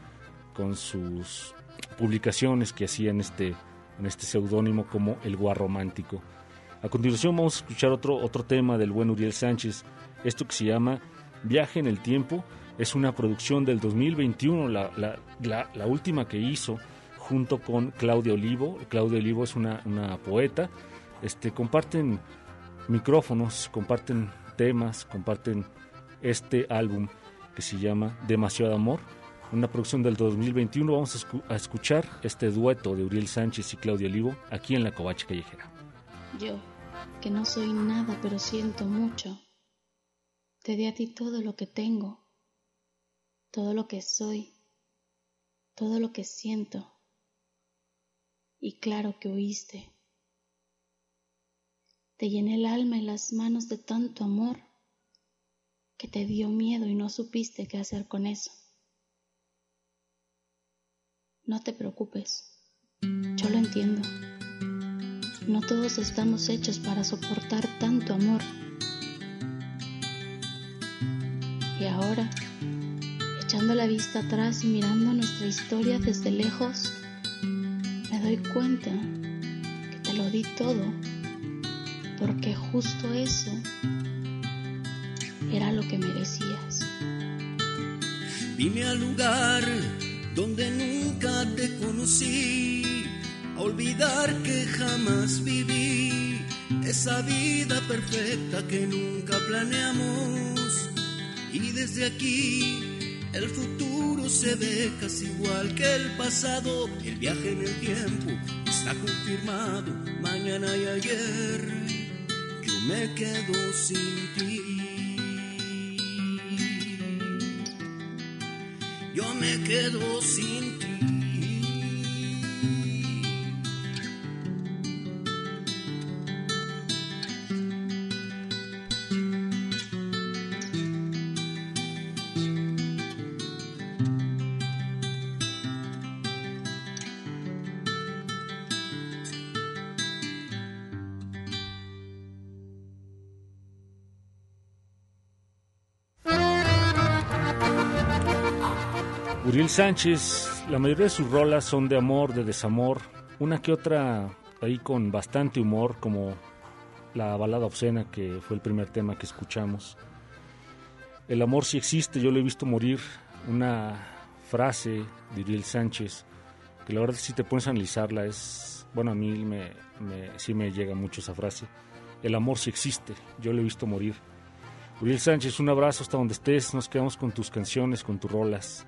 con sus publicaciones que hacía en este, en este seudónimo como el guarromántico. A continuación vamos a escuchar otro, otro tema del buen Uriel Sánchez, esto que se llama Viaje en el Tiempo, es una producción del 2021, la, última que hizo junto con Claudia Olivo. Claudia Olivo es una, una poeta. Este, comparten micrófonos, comparten temas, comparten este álbum que se llama Demasiado Amor, una producción del 2021. Vamos a, a escuchar este dueto de Uriel Sánchez y Claudia Olivo aquí en la Covacha Callejera. Yo, que no soy nada, pero siento mucho, te di a ti todo lo que tengo todo lo que soy, todo lo que siento. Y claro que oíste. Te llené el alma y las manos de tanto amor que te dio miedo y no supiste qué hacer con eso. No te preocupes, yo lo entiendo. No todos estamos hechos para soportar tanto amor. Y ahora echando la vista atrás y mirando nuestra historia desde lejos, me doy cuenta que te lo di todo, porque justo eso era lo que merecías. Vine al lugar donde nunca te conocí, a olvidar que jamás viví esa vida perfecta que nunca planeamos. Y desde aquí el futuro se ve casi igual que el pasado. El viaje en el tiempo está confirmado. Mañana y ayer yo me quedo sin ti. Yo me quedo sin ti. Uriel Sánchez, la mayoría de sus rolas son de amor, de desamor, una que otra ahí con bastante humor, como la balada obscena que fue el primer tema que escuchamos. El amor sí existe, yo lo he visto morir, una frase de Uriel Sánchez, que la verdad si te pones analizarla es, bueno, a mí me, me, sí me llega mucho esa frase. El amor sí existe, yo lo he visto morir. Uriel Sánchez, un abrazo hasta donde estés, nos quedamos con tus canciones, con tus rolas.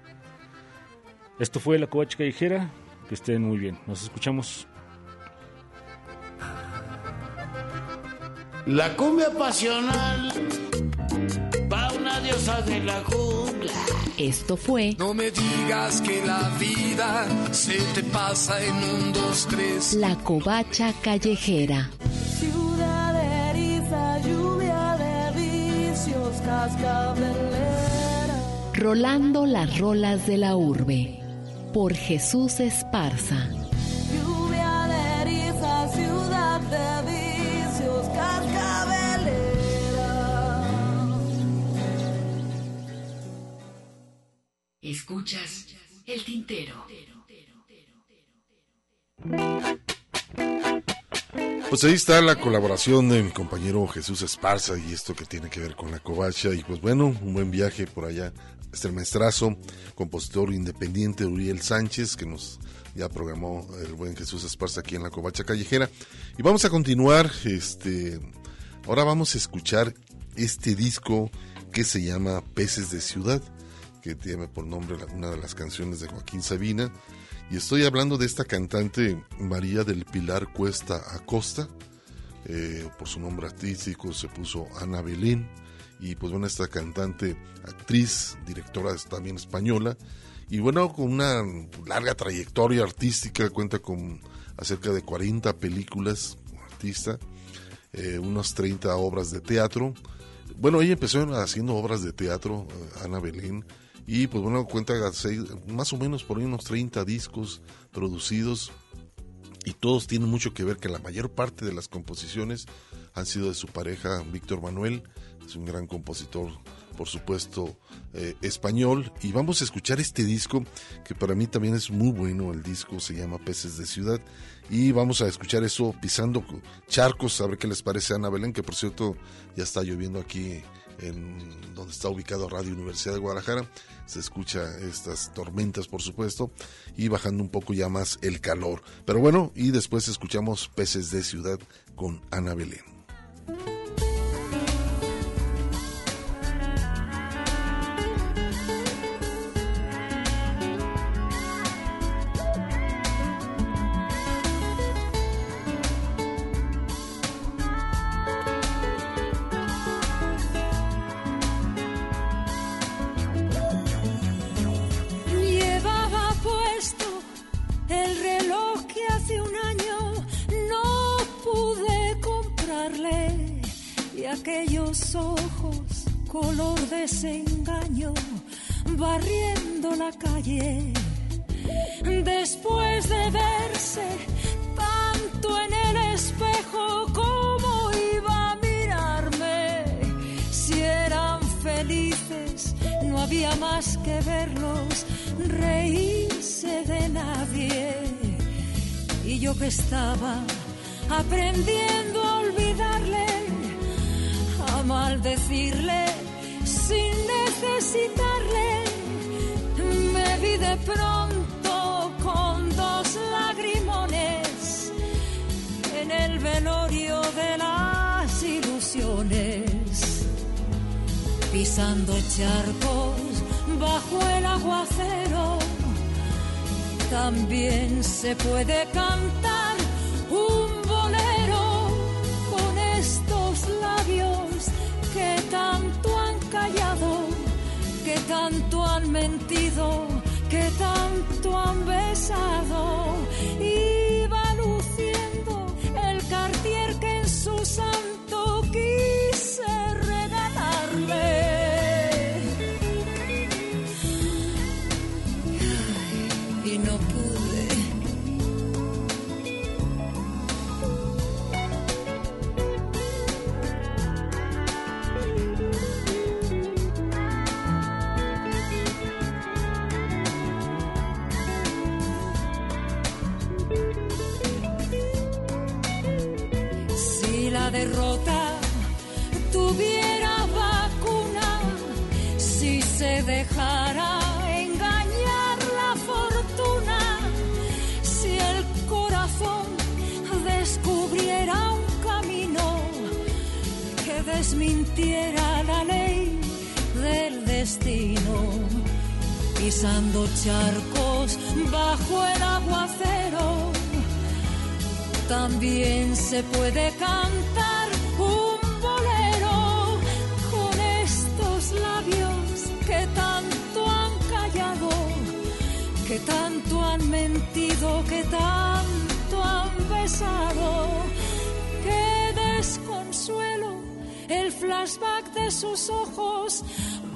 Esto fue La Covacha Callejera. Que estén muy bien. Nos escuchamos. La cumbia pasional va una diosa de la jungla. Esto fue No me digas que la vida se te pasa en un, dos, tres. La Covacha Callejera. Ciudad de eriza, lluvia de vicios, cascabelera. Rolando las rolas de la urbe. Por Jesús Esparza. Lluvia de eriza, ciudad de vicios. Escuchas el tintero. Pues ahí está la colaboración de mi compañero Jesús Esparza y esto que tiene que ver con la covacha. Y pues bueno, un buen viaje por allá. Este maestrazo, compositor independiente Uriel Sánchez, que nos ya programó el buen Jesús Esparza aquí en la covacha callejera. Y vamos a continuar, este, ahora vamos a escuchar este disco que se llama Peces de Ciudad. que tiene por nombre una de las canciones de Joaquín Sabina. Y estoy hablando de esta cantante María del Pilar Cuesta Acosta. Eh, por su nombre artístico se puso Ana Belén. Y pues bueno, esta cantante, actriz, directora también española. Y bueno, con una larga trayectoria artística, cuenta con acerca de 40 películas artista, eh, unas 30 obras de teatro. Bueno, ella empezó haciendo obras de teatro, eh, Ana Belén, y pues bueno, cuenta más o menos por ahí unos 30 discos producidos. Y todos tienen mucho que ver que la mayor parte de las composiciones han sido de su pareja Víctor Manuel, es un gran compositor por supuesto eh, español. Y vamos a escuchar este disco que para mí también es muy bueno. El disco se llama Peces de Ciudad. Y vamos a escuchar eso pisando charcos a ver qué les parece a Ana Belén que por cierto ya está lloviendo aquí en donde está ubicado Radio Universidad de Guadalajara. Se escucha estas tormentas, por supuesto, y bajando un poco ya más el calor. Pero bueno, y después escuchamos Peces de Ciudad con Ana Belén.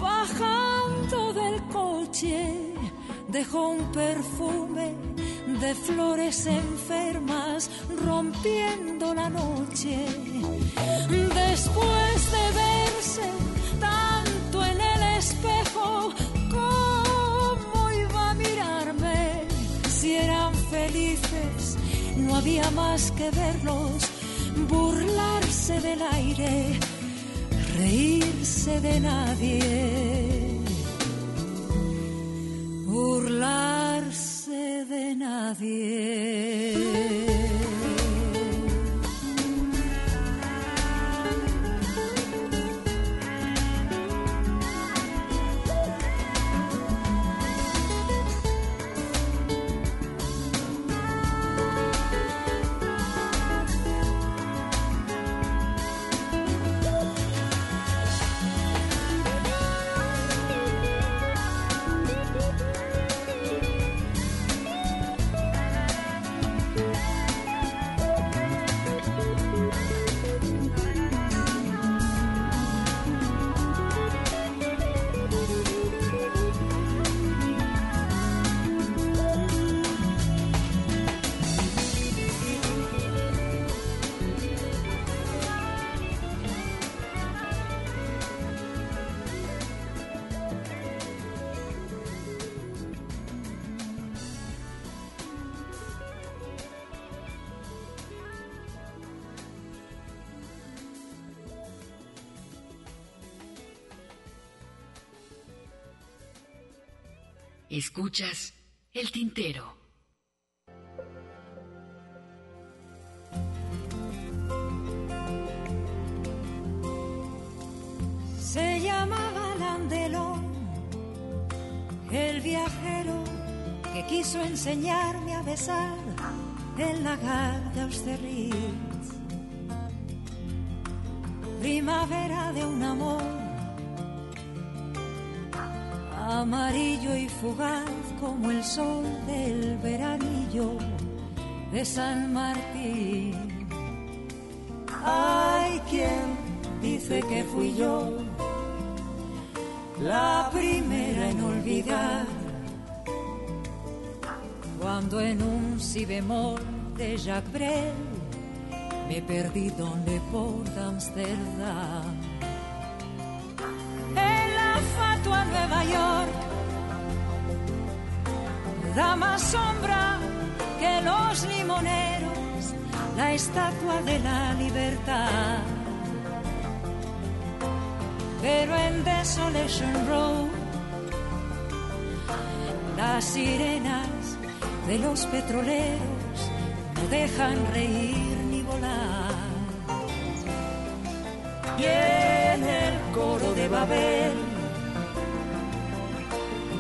bajando del coche, dejó un perfume de flores enfermas rompiendo la noche. Después de verse tanto en el espejo, ¿cómo iba a mirarme? Si eran felices, no había más que verlos burlarse del aire reírse de nadie, burlarse de nadie. Escuchas el tintero. Se llamaba Landelón, el viajero que quiso enseñarme a besar el lagar de Austerlitz. Primavera de un amor amarillo y fugaz como el sol del veranillo de San Martín. Hay quien dice que fui yo la primera en olvidar cuando en un si bemol de Jacques Brel me perdí donde por Amsterdam. Nueva York da más sombra que los limoneros la estatua de la libertad. Pero en Desolation Road las sirenas de los petroleros no dejan reír ni volar. Y en el coro de Babel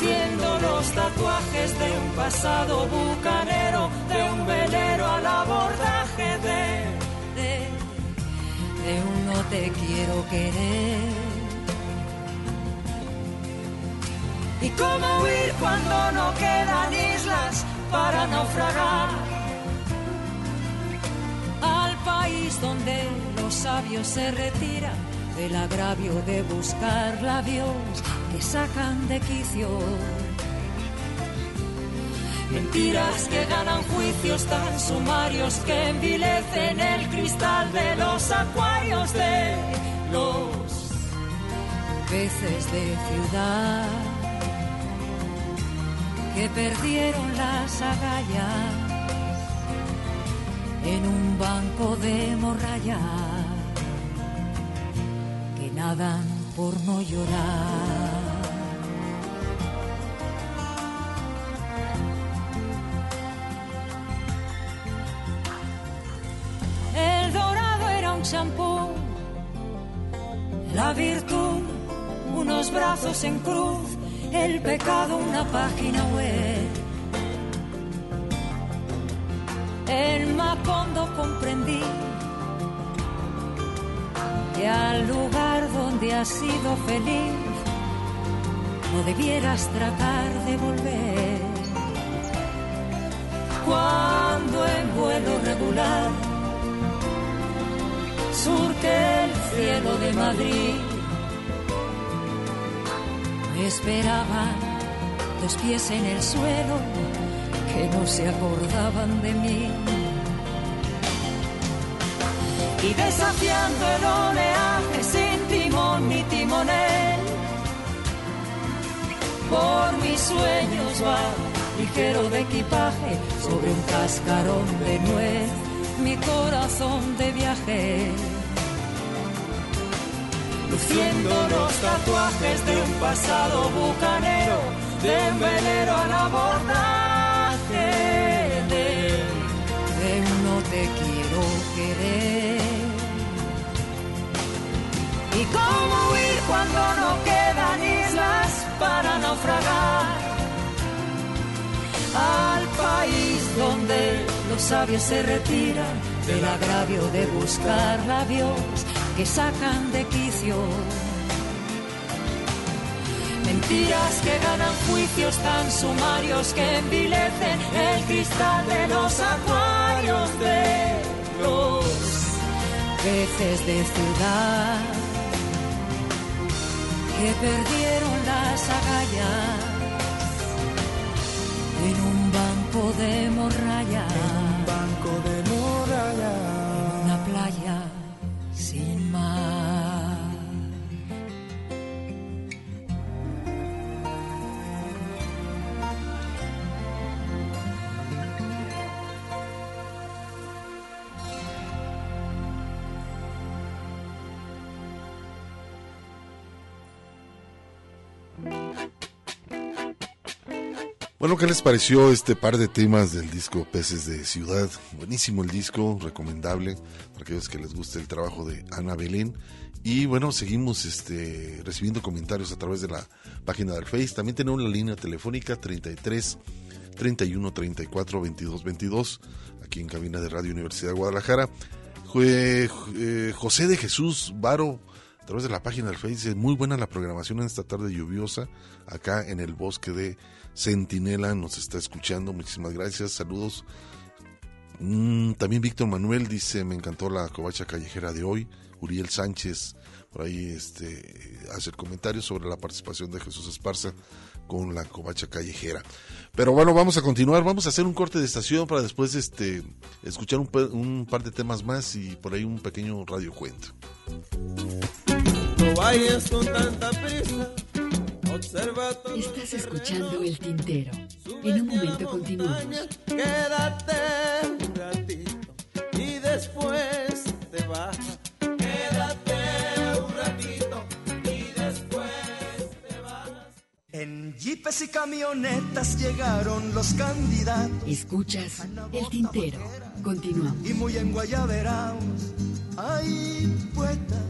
Luciendo los tatuajes de un pasado bucanero, de un velero al abordaje de, de, de un no te quiero querer. ¿Y cómo huir cuando no quedan islas para naufragar? Al país donde los sabios se retiran del agravio de buscar labios sacan de quicio. Mentiras que ganan juicios tan sumarios que envilecen el cristal de los acuarios de los peces de ciudad que perdieron las agallas en un banco de morralla que nadan por no llorar. Champú, la virtud unos brazos en cruz el pecado una página web. En Macondo comprendí que al lugar donde has sido feliz no debieras tratar de volver. Cuando en vuelo regular surque el cielo de Madrid me esperaban dos pies en el suelo que no se acordaban de mí. Y desafiando el oleaje sin timón ni timonel, por mis sueños va ligero de equipaje sobre un cascarón de nuez, mi corazón de viaje luciendo los tatuajes de un pasado bucanero, de un velero al abordaje, de, de un no te quiero querer. ¿Y cómo huir cuando no quedan islas para naufragar? Al país donde los sabios se retiran del agravio de buscar labios que sacan de quicio. Mentiras que ganan juicios tan sumarios que envilecen el cristal de los acuarios de los peces de ciudad que perdieron las agallas de morralla. Bueno, ¿qué les pareció este par de temas del disco Peces de Ciudad? Buenísimo el disco, recomendable para aquellos que les guste el trabajo de Ana Belén. Y bueno, seguimos este, recibiendo comentarios a través de la página del Face. También tenemos la línea telefónica 33 31 34 22 22, aquí en cabina de Radio Universidad de Guadalajara. Eh, José de Jesús Varo, a través de la página del Face, muy buena la programación en esta tarde lluviosa, acá en el bosque de Centinela, nos está escuchando, muchísimas gracias, saludos. Mm, también Víctor Manuel dice, me encantó la covacha callejera de hoy. Uriel Sánchez, por ahí este, hace el comentario sobre la participación de Jesús Esparza con la covacha callejera. Pero bueno, vamos a continuar, vamos a hacer un corte de estación para después este, escuchar un, par de temas más y por ahí un pequeño radio cuento. No vayas con tanta prisa. Estás escuchando El Tintero. En un momento continuamos. Quédate un ratito y después te vas. Quédate un ratito y después te vas. En jeepes y camionetas llegaron los candidatos. Escuchas El Tintero. Continuamos. Y muy en guayaberaos. Ay, poeta,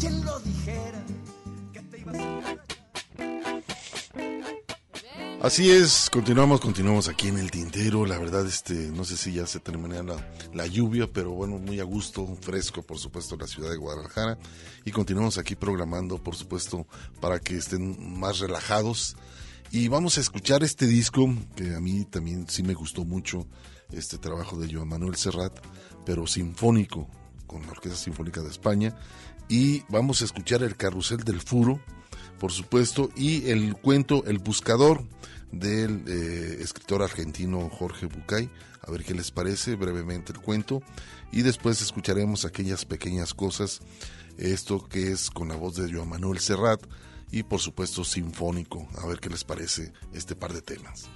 ¿quién lo dijera? Que te ibas a... Así es, continuamos, continuamos aquí en el tintero. La verdad, este, no sé si ya se termina la, la lluvia, pero bueno, muy a gusto, fresco, por supuesto, la ciudad de Guadalajara. Y continuamos aquí programando, por supuesto, para que estén más relajados. Y vamos a escuchar este disco, que a mí también sí me gustó mucho, este trabajo de Joan Manuel Serrat, pero sinfónico, con la Orquesta Sinfónica de España. Y vamos a escuchar El Carrusel del Furo, por supuesto, y el cuento El Buscador del eh, escritor argentino Jorge Bucay. A ver qué les parece brevemente el cuento. Y después escucharemos aquellas pequeñas cosas, esto que es con la voz de Joan Manuel Serrat y por supuesto sinfónico. A ver qué les parece este par de temas.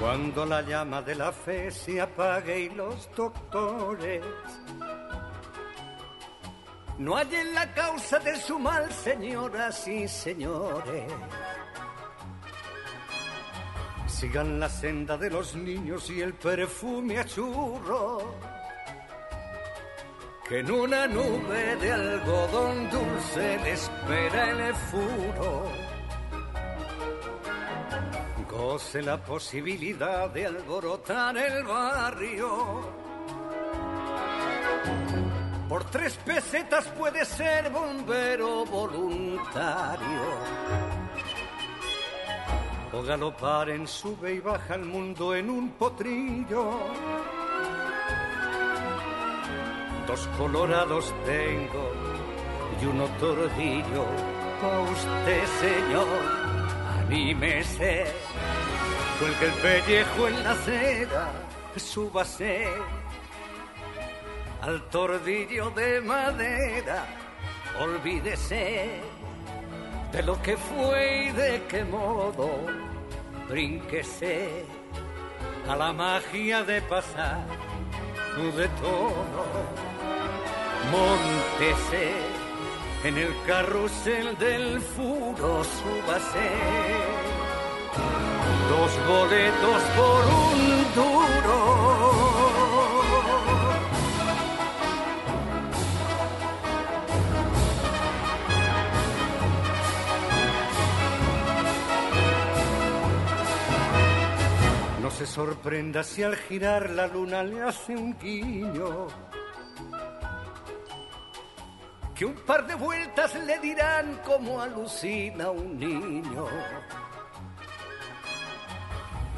Cuando la llama de la fe se apague y los doctores no hallen la causa de su mal, señoras y señores. Sigan la senda de los niños y el perfume a churro. Que en una nube de algodón dulce le espera el furo. Goce la posibilidad de alborotar el barrio. Por tres pesetas puede ser bombero voluntario. O galopar en sube y baja al mundo en un potrillo. Dos colorados tengo y uno tordillo. Pa' usted, señor, anímese. Cuelgue el pellejo en la acera, súbase al tordillo de madera. Olvídese de lo que fue y de qué modo. Brínquese a la magia de pasar de todo. Móntese en el carrusel del furo, súbase. Dos boletos por un duro. Sorprenda si al girar la luna le hace un guiño. Que un par de vueltas le dirán como alucina un niño.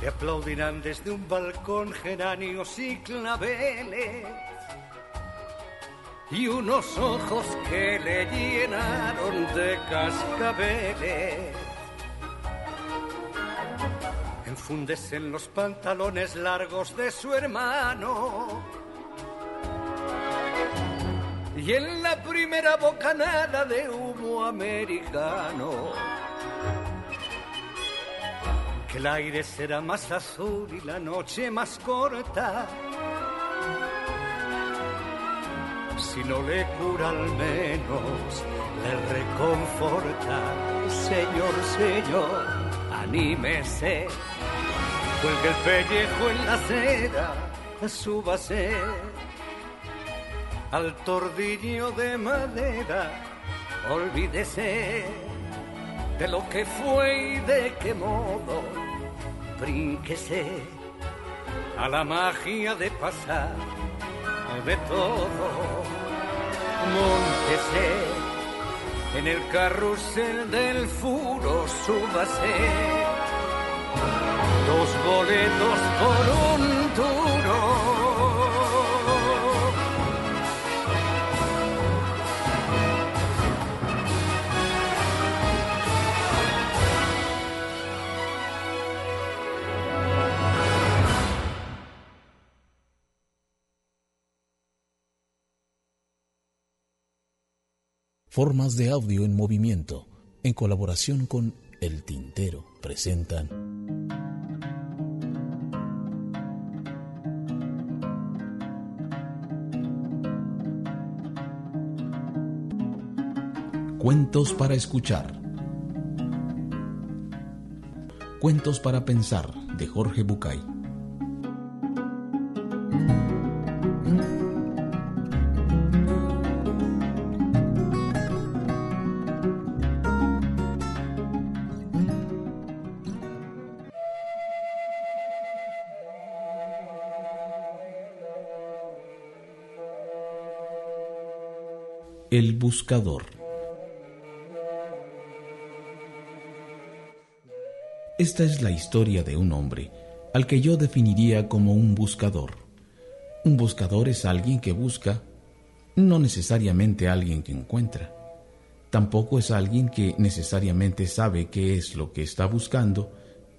Le aplaudirán desde un balcón geranios y claveles. Y unos ojos que le llenaron de cascabeles. Enfundes en los pantalones largos de su hermano. Y en la primera bocanada de humo americano que el aire será más azul y la noche más corta. Si no le cura al menos, le reconforta. Señor, señor, anímese, cuelgue el pellejo en la seda, súbase al tordillo de madera, olvídese de lo que fue y de qué modo. Brínquese a la magia de pasar de todo. Móntese en el carrusel del furo, súbase. Dos boletos por un Formas de audio en movimiento, en colaboración con El Tintero, presentan Cuentos para escuchar. Cuentos para pensar de Jorge Bucay. El buscador. Esta es la historia de un hombre al que yo definiría como un buscador. Un buscador es alguien que busca, no necesariamente alguien que encuentra. Tampoco es alguien que necesariamente sabe qué es lo que está buscando,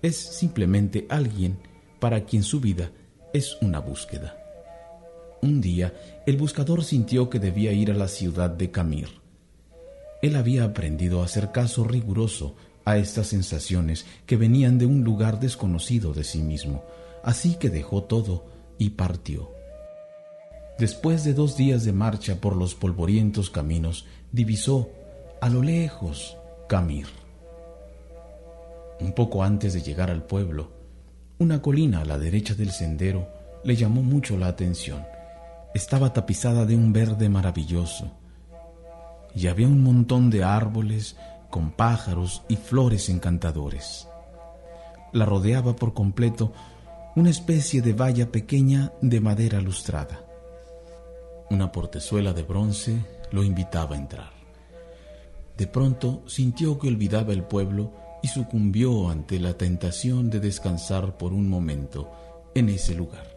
es simplemente alguien para quien su vida es una búsqueda. Un día, el buscador sintió que debía ir a la ciudad de Camir. Él había aprendido a hacer caso riguroso a estas sensaciones que venían de un lugar desconocido de sí mismo, así que dejó todo y partió. Después de dos días de marcha por los polvorientos caminos, divisó, a lo lejos, Camir. Un poco antes de llegar al pueblo, una colina a la derecha del sendero le llamó mucho la atención estaba tapizada de un verde maravilloso y había un montón de árboles con pájaros y flores encantadores. La rodeaba por completo una especie de valla pequeña de madera lustrada. Una portezuela de bronce lo invitaba a entrar. De pronto sintió que olvidaba el pueblo y sucumbió ante la tentación de descansar por un momento en ese lugar.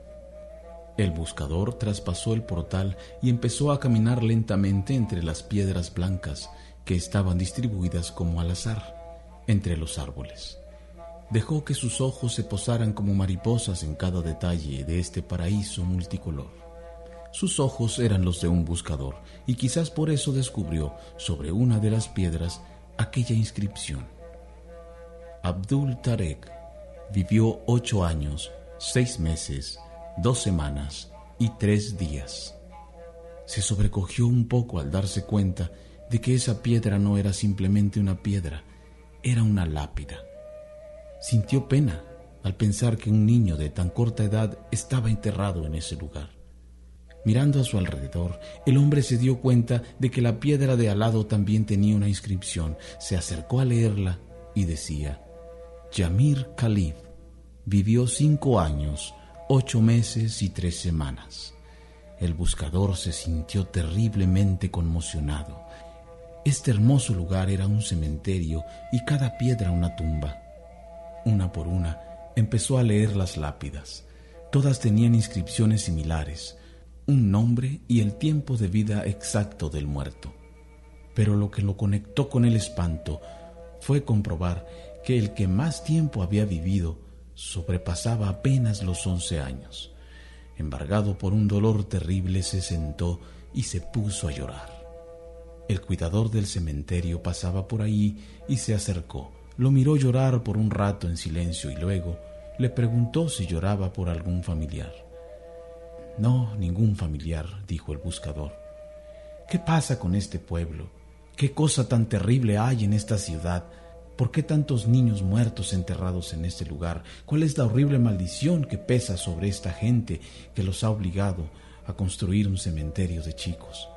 El buscador traspasó el portal y empezó a caminar lentamente entre las piedras blancas que estaban distribuidas como al azar entre los árboles. Dejó que sus ojos se posaran como mariposas en cada detalle de este paraíso multicolor. Sus ojos eran los de un buscador y quizás por eso descubrió sobre una de las piedras aquella inscripción. Abdul Tarek vivió ocho años, seis meses, dos semanas y tres días. Se sobrecogió un poco al darse cuenta de que esa piedra no era simplemente una piedra, era una lápida. Sintió pena al pensar que un niño de tan corta edad estaba enterrado en ese lugar. Mirando a su alrededor, el hombre se dio cuenta de que la piedra de al lado también tenía una inscripción. Se acercó a leerla y decía, Yamir Khalif, vivió cinco años, ocho meses y tres semanas. El buscador se sintió terriblemente conmocionado. Este hermoso lugar era un cementerio y cada piedra una tumba. Una por una empezó a leer las lápidas. Todas tenían inscripciones similares, un nombre y el tiempo de vida exacto del muerto. Pero lo que lo conectó con el espanto fue comprobar que el que más tiempo había vivido sobrepasaba apenas los once años. Embargado por un dolor terrible, se sentó y se puso a llorar. El cuidador del cementerio pasaba por ahí y se acercó. Lo miró llorar por un rato en silencio y luego le preguntó si lloraba por algún familiar. No, ningún familiar, dijo el buscador. ¿Qué pasa con este pueblo? ¿Qué cosa tan terrible hay en esta ciudad? ¿Por qué tantos niños muertos enterrados en este lugar? ¿Cuál es la horrible maldición que pesa sobre esta gente que los ha obligado a construir un cementerio de chicos?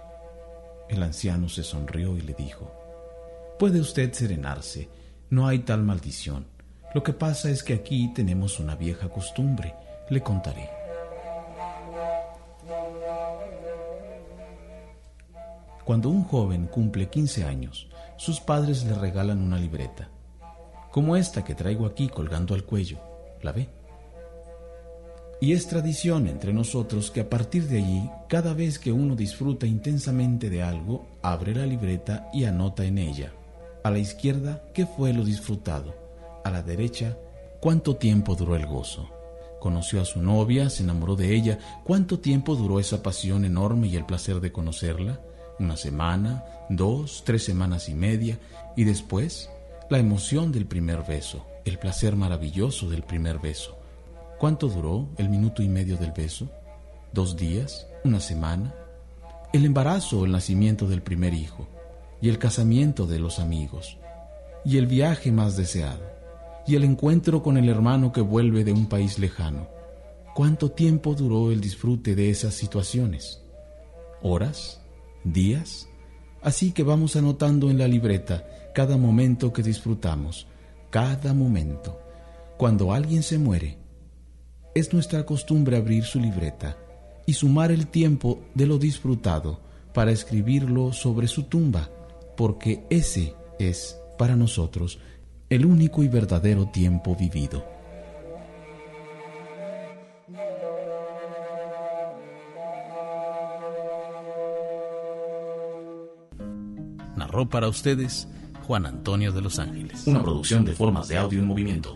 El anciano se sonrió y le dijo, Puede usted serenarse, no hay tal maldición. Lo que pasa es que aquí tenemos una vieja costumbre, le contaré. Cuando un joven cumple 15 años, sus padres le regalan una libreta, como esta que traigo aquí colgando al cuello. ¿La ve? Y es tradición entre nosotros que a partir de allí, cada vez que uno disfruta intensamente de algo, abre la libreta y anota en ella. A la izquierda, ¿qué fue lo disfrutado? A la derecha, ¿cuánto tiempo duró el gozo? Conoció a su novia, se enamoró de ella. ¿Cuánto tiempo duró esa pasión enorme y el placer de conocerla? una semana, dos, tres semanas y media, y después la emoción del primer beso, el placer maravilloso del primer beso. ¿Cuánto duró el minuto y medio del beso? ¿Dos días? ¿Una semana? El embarazo o el nacimiento del primer hijo, y el casamiento de los amigos, y el viaje más deseado, y el encuentro con el hermano que vuelve de un país lejano. ¿Cuánto tiempo duró el disfrute de esas situaciones? ¿Horas? días. Así que vamos anotando en la libreta cada momento que disfrutamos, cada momento. Cuando alguien se muere, es nuestra costumbre abrir su libreta y sumar el tiempo de lo disfrutado para escribirlo sobre su tumba, porque ese es, para nosotros, el único y verdadero tiempo vivido. para ustedes Juan Antonio de los Ángeles. Una producción de formas de audio en movimiento.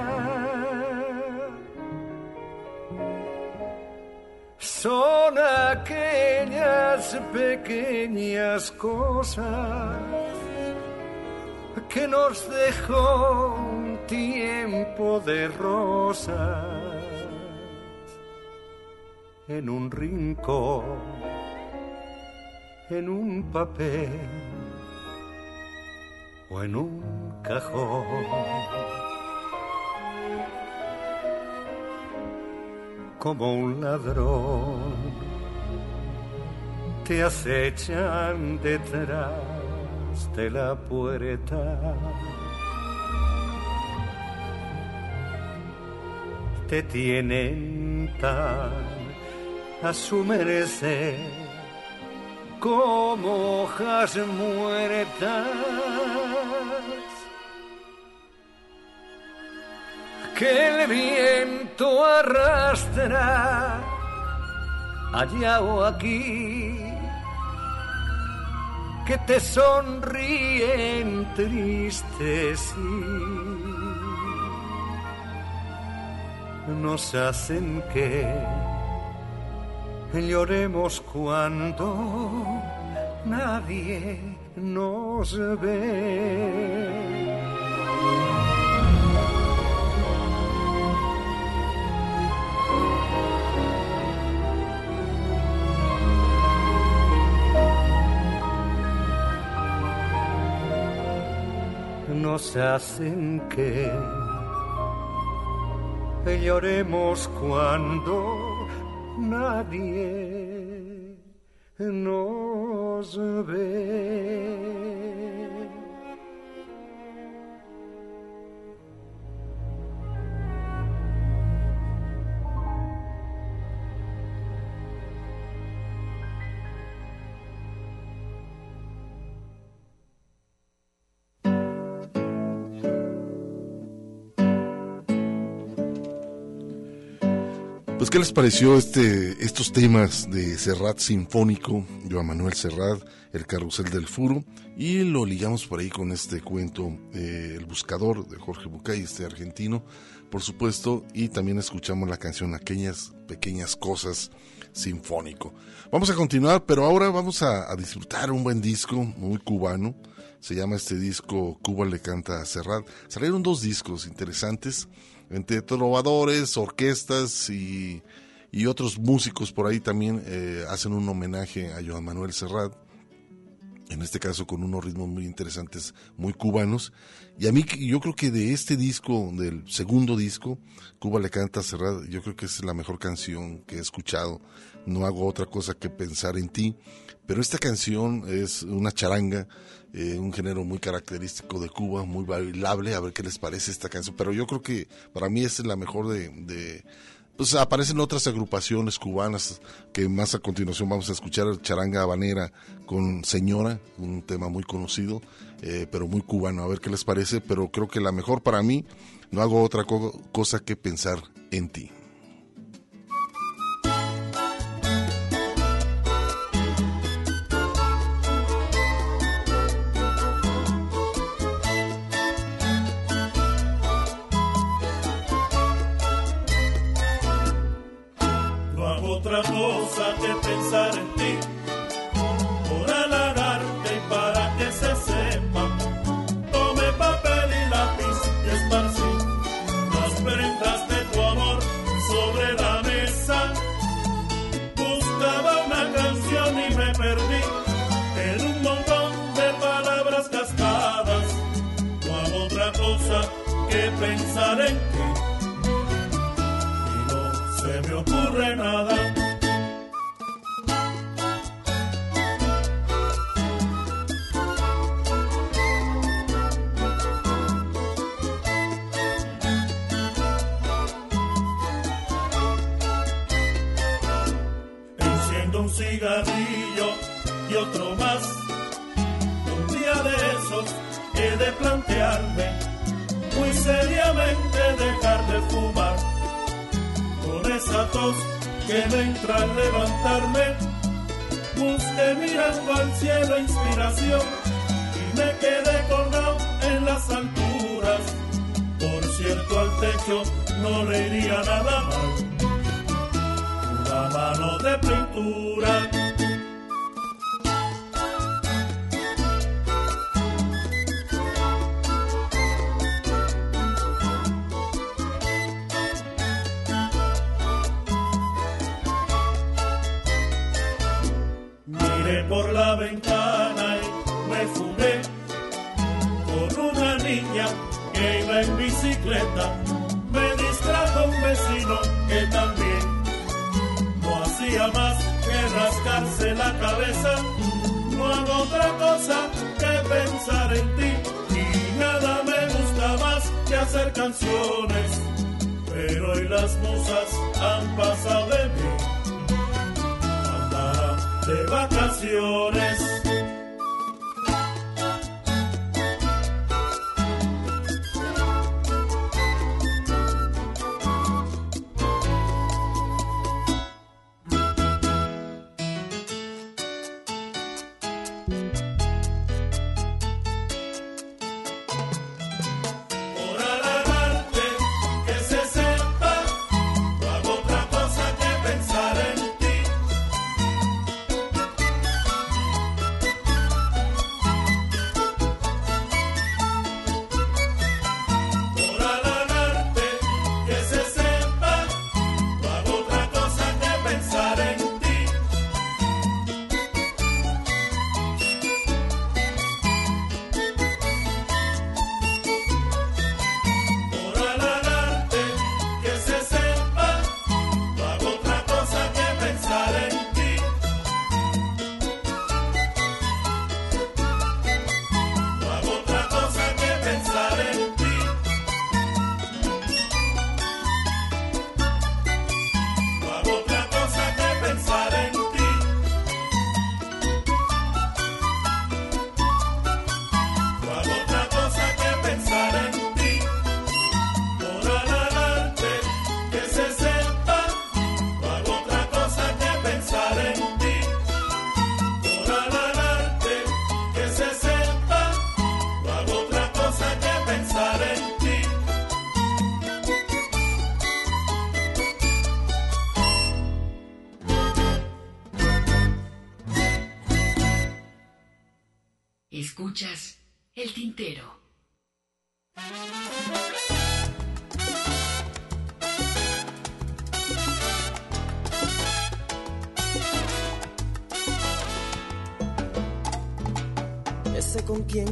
son aquellas pequeñas cosas que nos dejó un tiempo de rosas en un rincón, en un papel o en un cajón. Como un ladrón te acechan detrás de la puerta. Te tienen tan a su merced como hojas muertas que el viento arrastra allá o aquí que te sonríen tristes y nos hacen que lloremos cuando nadie nos ve. Nos hacen que lloremos cuando nadie nos ve. ¿Qué les pareció este, estos temas de Serrat Sinfónico, Joan Manuel Serrat, El Carrusel del Furo? Y lo ligamos por ahí con este cuento, eh, El Buscador, de Jorge Bucay, este argentino, por supuesto, y también escuchamos la canción Aquellas Pequeñas Cosas Sinfónico. Vamos a continuar, pero ahora vamos a, a disfrutar un buen disco, muy cubano. Se llama este disco Cuba le canta a Serrat. Salieron dos discos interesantes entre trovadores, orquestas y, y otros músicos por ahí también eh, hacen un homenaje a Joan Manuel Serrat, en este caso con unos ritmos muy interesantes, muy cubanos. Y a mí yo creo que de este disco, del segundo disco, Cuba le canta a Serrat, yo creo que es la mejor canción que he escuchado. No hago otra cosa que pensar en ti. Pero esta canción es una charanga, eh, un género muy característico de Cuba, muy bailable, a ver qué les parece esta canción. Pero yo creo que para mí es la mejor de, de pues aparecen otras agrupaciones cubanas que más a continuación vamos a escuchar charanga habanera con señora un tema muy conocido eh, pero muy cubano a ver qué les parece pero creo que la mejor para mí no hago otra co cosa que pensar en ti pensar en ti se me ocurre nada.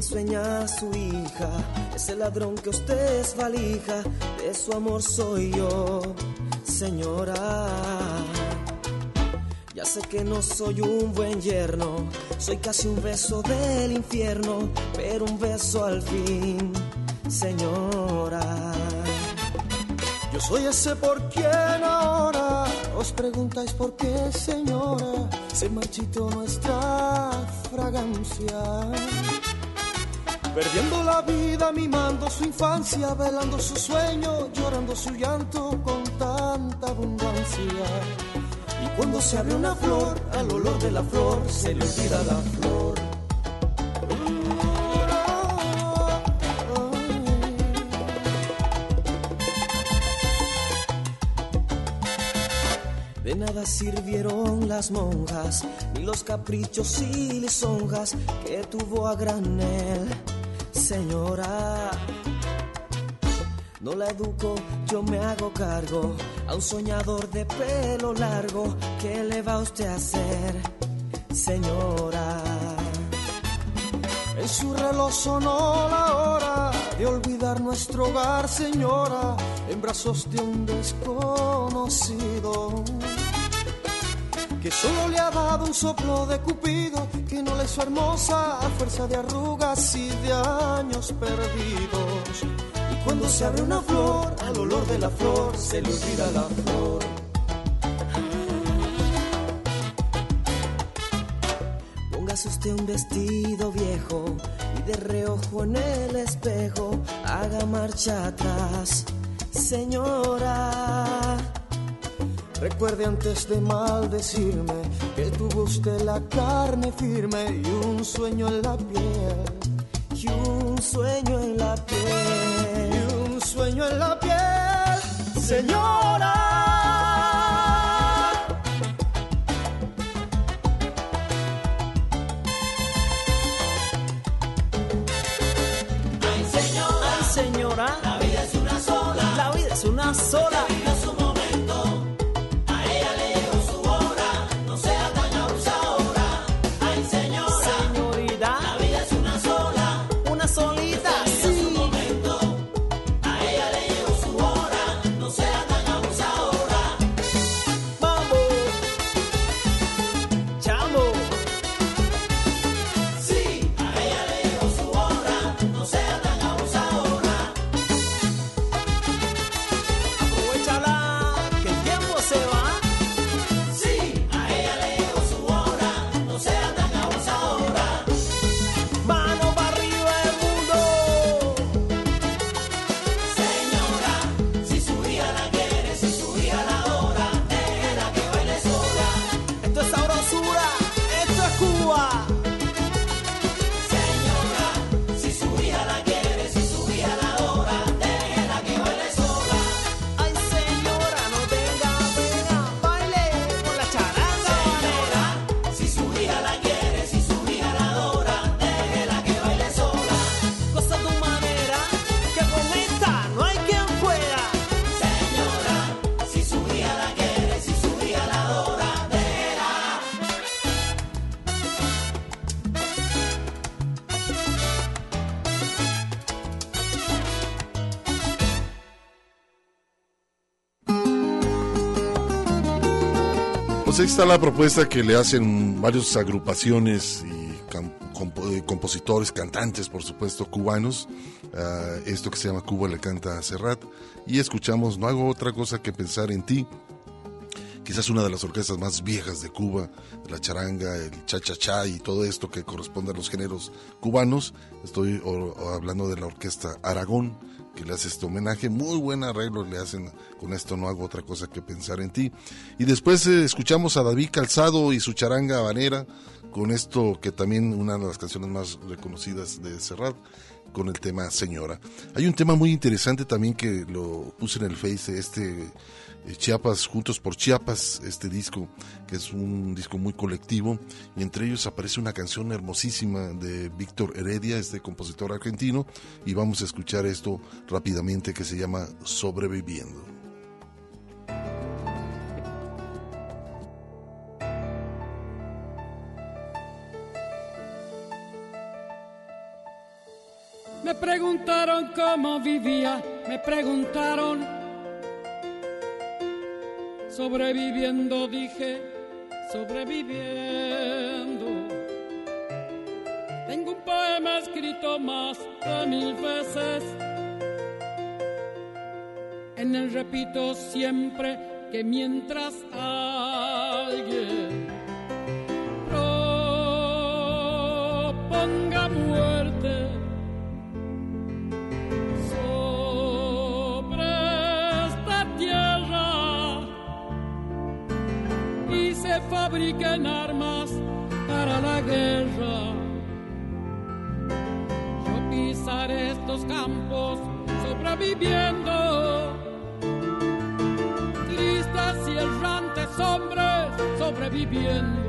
Sueña su hija, ese ladrón que usted es valija, de su amor soy yo, señora. Ya sé que no soy un buen yerno, soy casi un beso del infierno, pero un beso al fin, señora. Yo soy ese por quien ahora os preguntáis por qué, señora, se marchitó nuestra fragancia. Perdiendo la vida, mimando su infancia, velando su sueño, llorando su llanto con tanta abundancia. Cuando se abre una flor, al olor de la flor se le olvida la flor. De nada sirvieron las monjas, ni los caprichos y lisonjas que tuvo a granel señora. No la educo, yo me hago cargo a un soñador de pelo largo. ¿Qué le va usted a hacer, señora? En su reloj sonó la hora de olvidar nuestro hogar, señora, en brazos de un desconocido que solo le ha dado un soplo de cupido que no le es hermosa a fuerza de arrugas y de años perdidos. Cuando se abre una flor, al olor de la flor se le olvida la flor. Póngase usted un vestido viejo y de reojo en el espejo haga marcha atrás, señora Recuerde antes de maldecirme que tuvo usted la carne firme y un sueño en la piel. Y un sueño en la piel. Sueño en la piel, señora. Está la propuesta que le hacen varias agrupaciones y eh, compositores, cantantes, por supuesto, cubanos. Ah, esto que se llama Cuba le canta a Serrat. Y escuchamos No hago otra cosa que pensar en ti. Quizás una de las orquestas más viejas de Cuba, la charanga, el cha-cha-cha y todo esto que corresponde a los géneros cubanos. Estoy hablando de la orquesta Aragón, que le hace este homenaje. Muy buen arreglo le hacen con esto, no hago otra cosa que pensar en ti. Y después eh, escuchamos a David Calzado y su charanga habanera, con esto que también una de las canciones más reconocidas de Serrat, con el tema Señora. Hay un tema muy interesante también que lo puse en el Face, este Chiapas, Juntos por Chiapas, este disco, que es un disco muy colectivo, y entre ellos aparece una canción hermosísima de Víctor Heredia, este compositor argentino, y vamos a escuchar esto rápidamente que se llama Sobreviviendo. Me preguntaron cómo vivía, me preguntaron. Sobreviviendo, dije, sobreviviendo. Tengo un poema escrito más de mil veces. En él repito siempre que mientras alguien fabriquen armas para la guerra. Yo pisaré estos campos sobreviviendo. Tristes y errantes hombres sobreviviendo.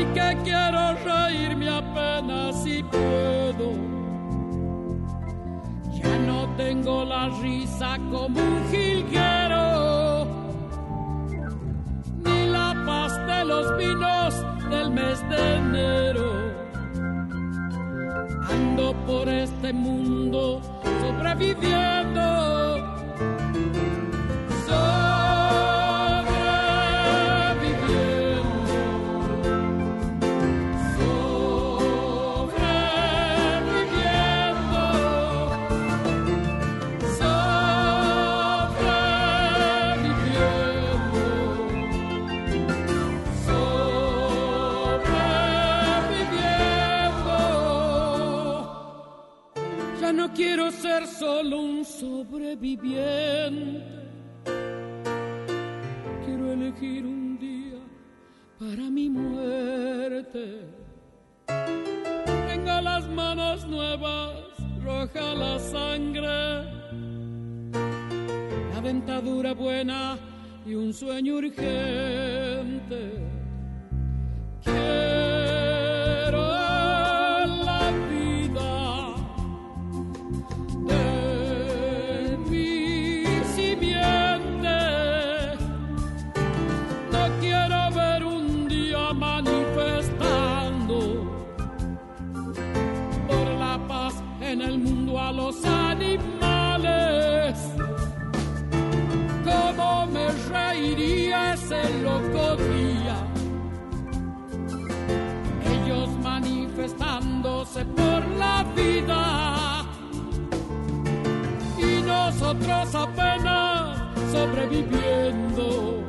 Que quiero reírme apenas si puedo. Ya no tengo la risa como un jilguero, ni la paz de los vinos del mes de enero. Ando por este mundo sobreviviendo solo un sobreviviente. Quiero elegir un día para mi muerte. Tengo las manos nuevas, roja la sangre, la dentadura buena y un sueño urgente. Quiero por la vida y nosotros apenas sobreviviendo.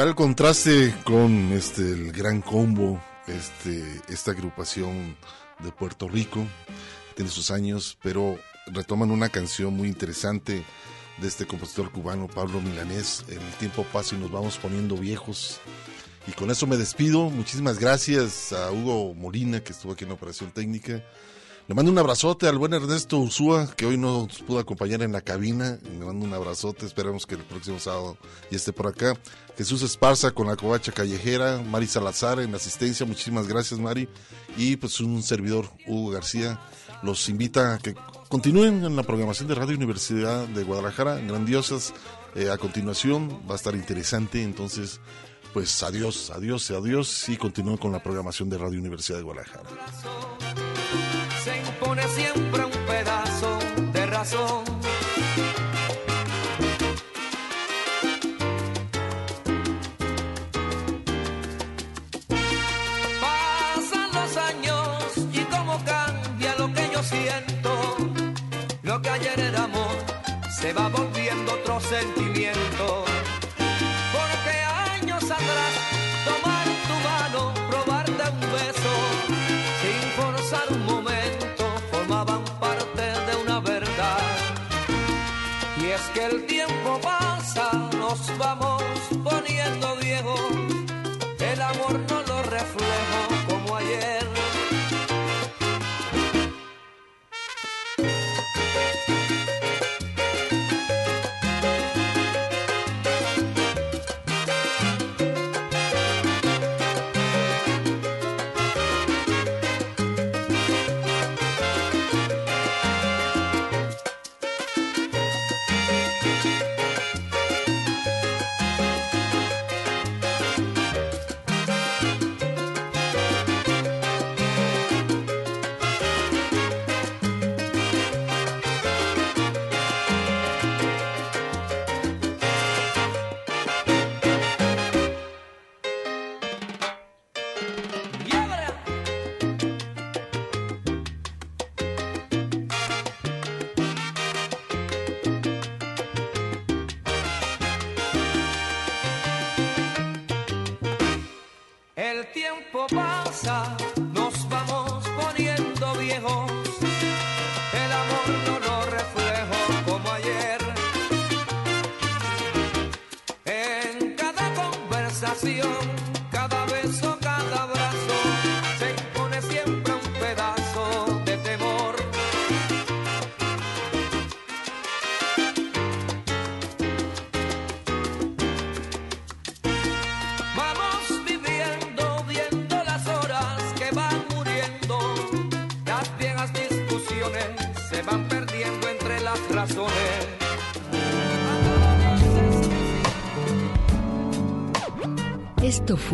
El contraste con este el gran combo, este, esta agrupación de Puerto Rico, tiene sus años, pero retoman una canción muy interesante de este compositor cubano Pablo Milanés. El tiempo pasa y nos vamos poniendo viejos. Y con eso me despido. Muchísimas gracias a Hugo Molina, que estuvo aquí en operación técnica. Le mando un abrazote al buen Ernesto Ursúa, que hoy no pudo acompañar en la cabina. Le mando un abrazote, esperamos que el próximo sábado ya esté por acá. Jesús Esparza con la covacha callejera, Mari Salazar en asistencia, muchísimas gracias Mari. Y pues un servidor, Hugo García, los invita a que continúen en la programación de Radio Universidad de Guadalajara, grandiosas. Eh, a continuación va a estar interesante, entonces pues adiós, adiós, adiós y continúen con la programación de Radio Universidad de Guadalajara siempre un pedazo de razón. Vamos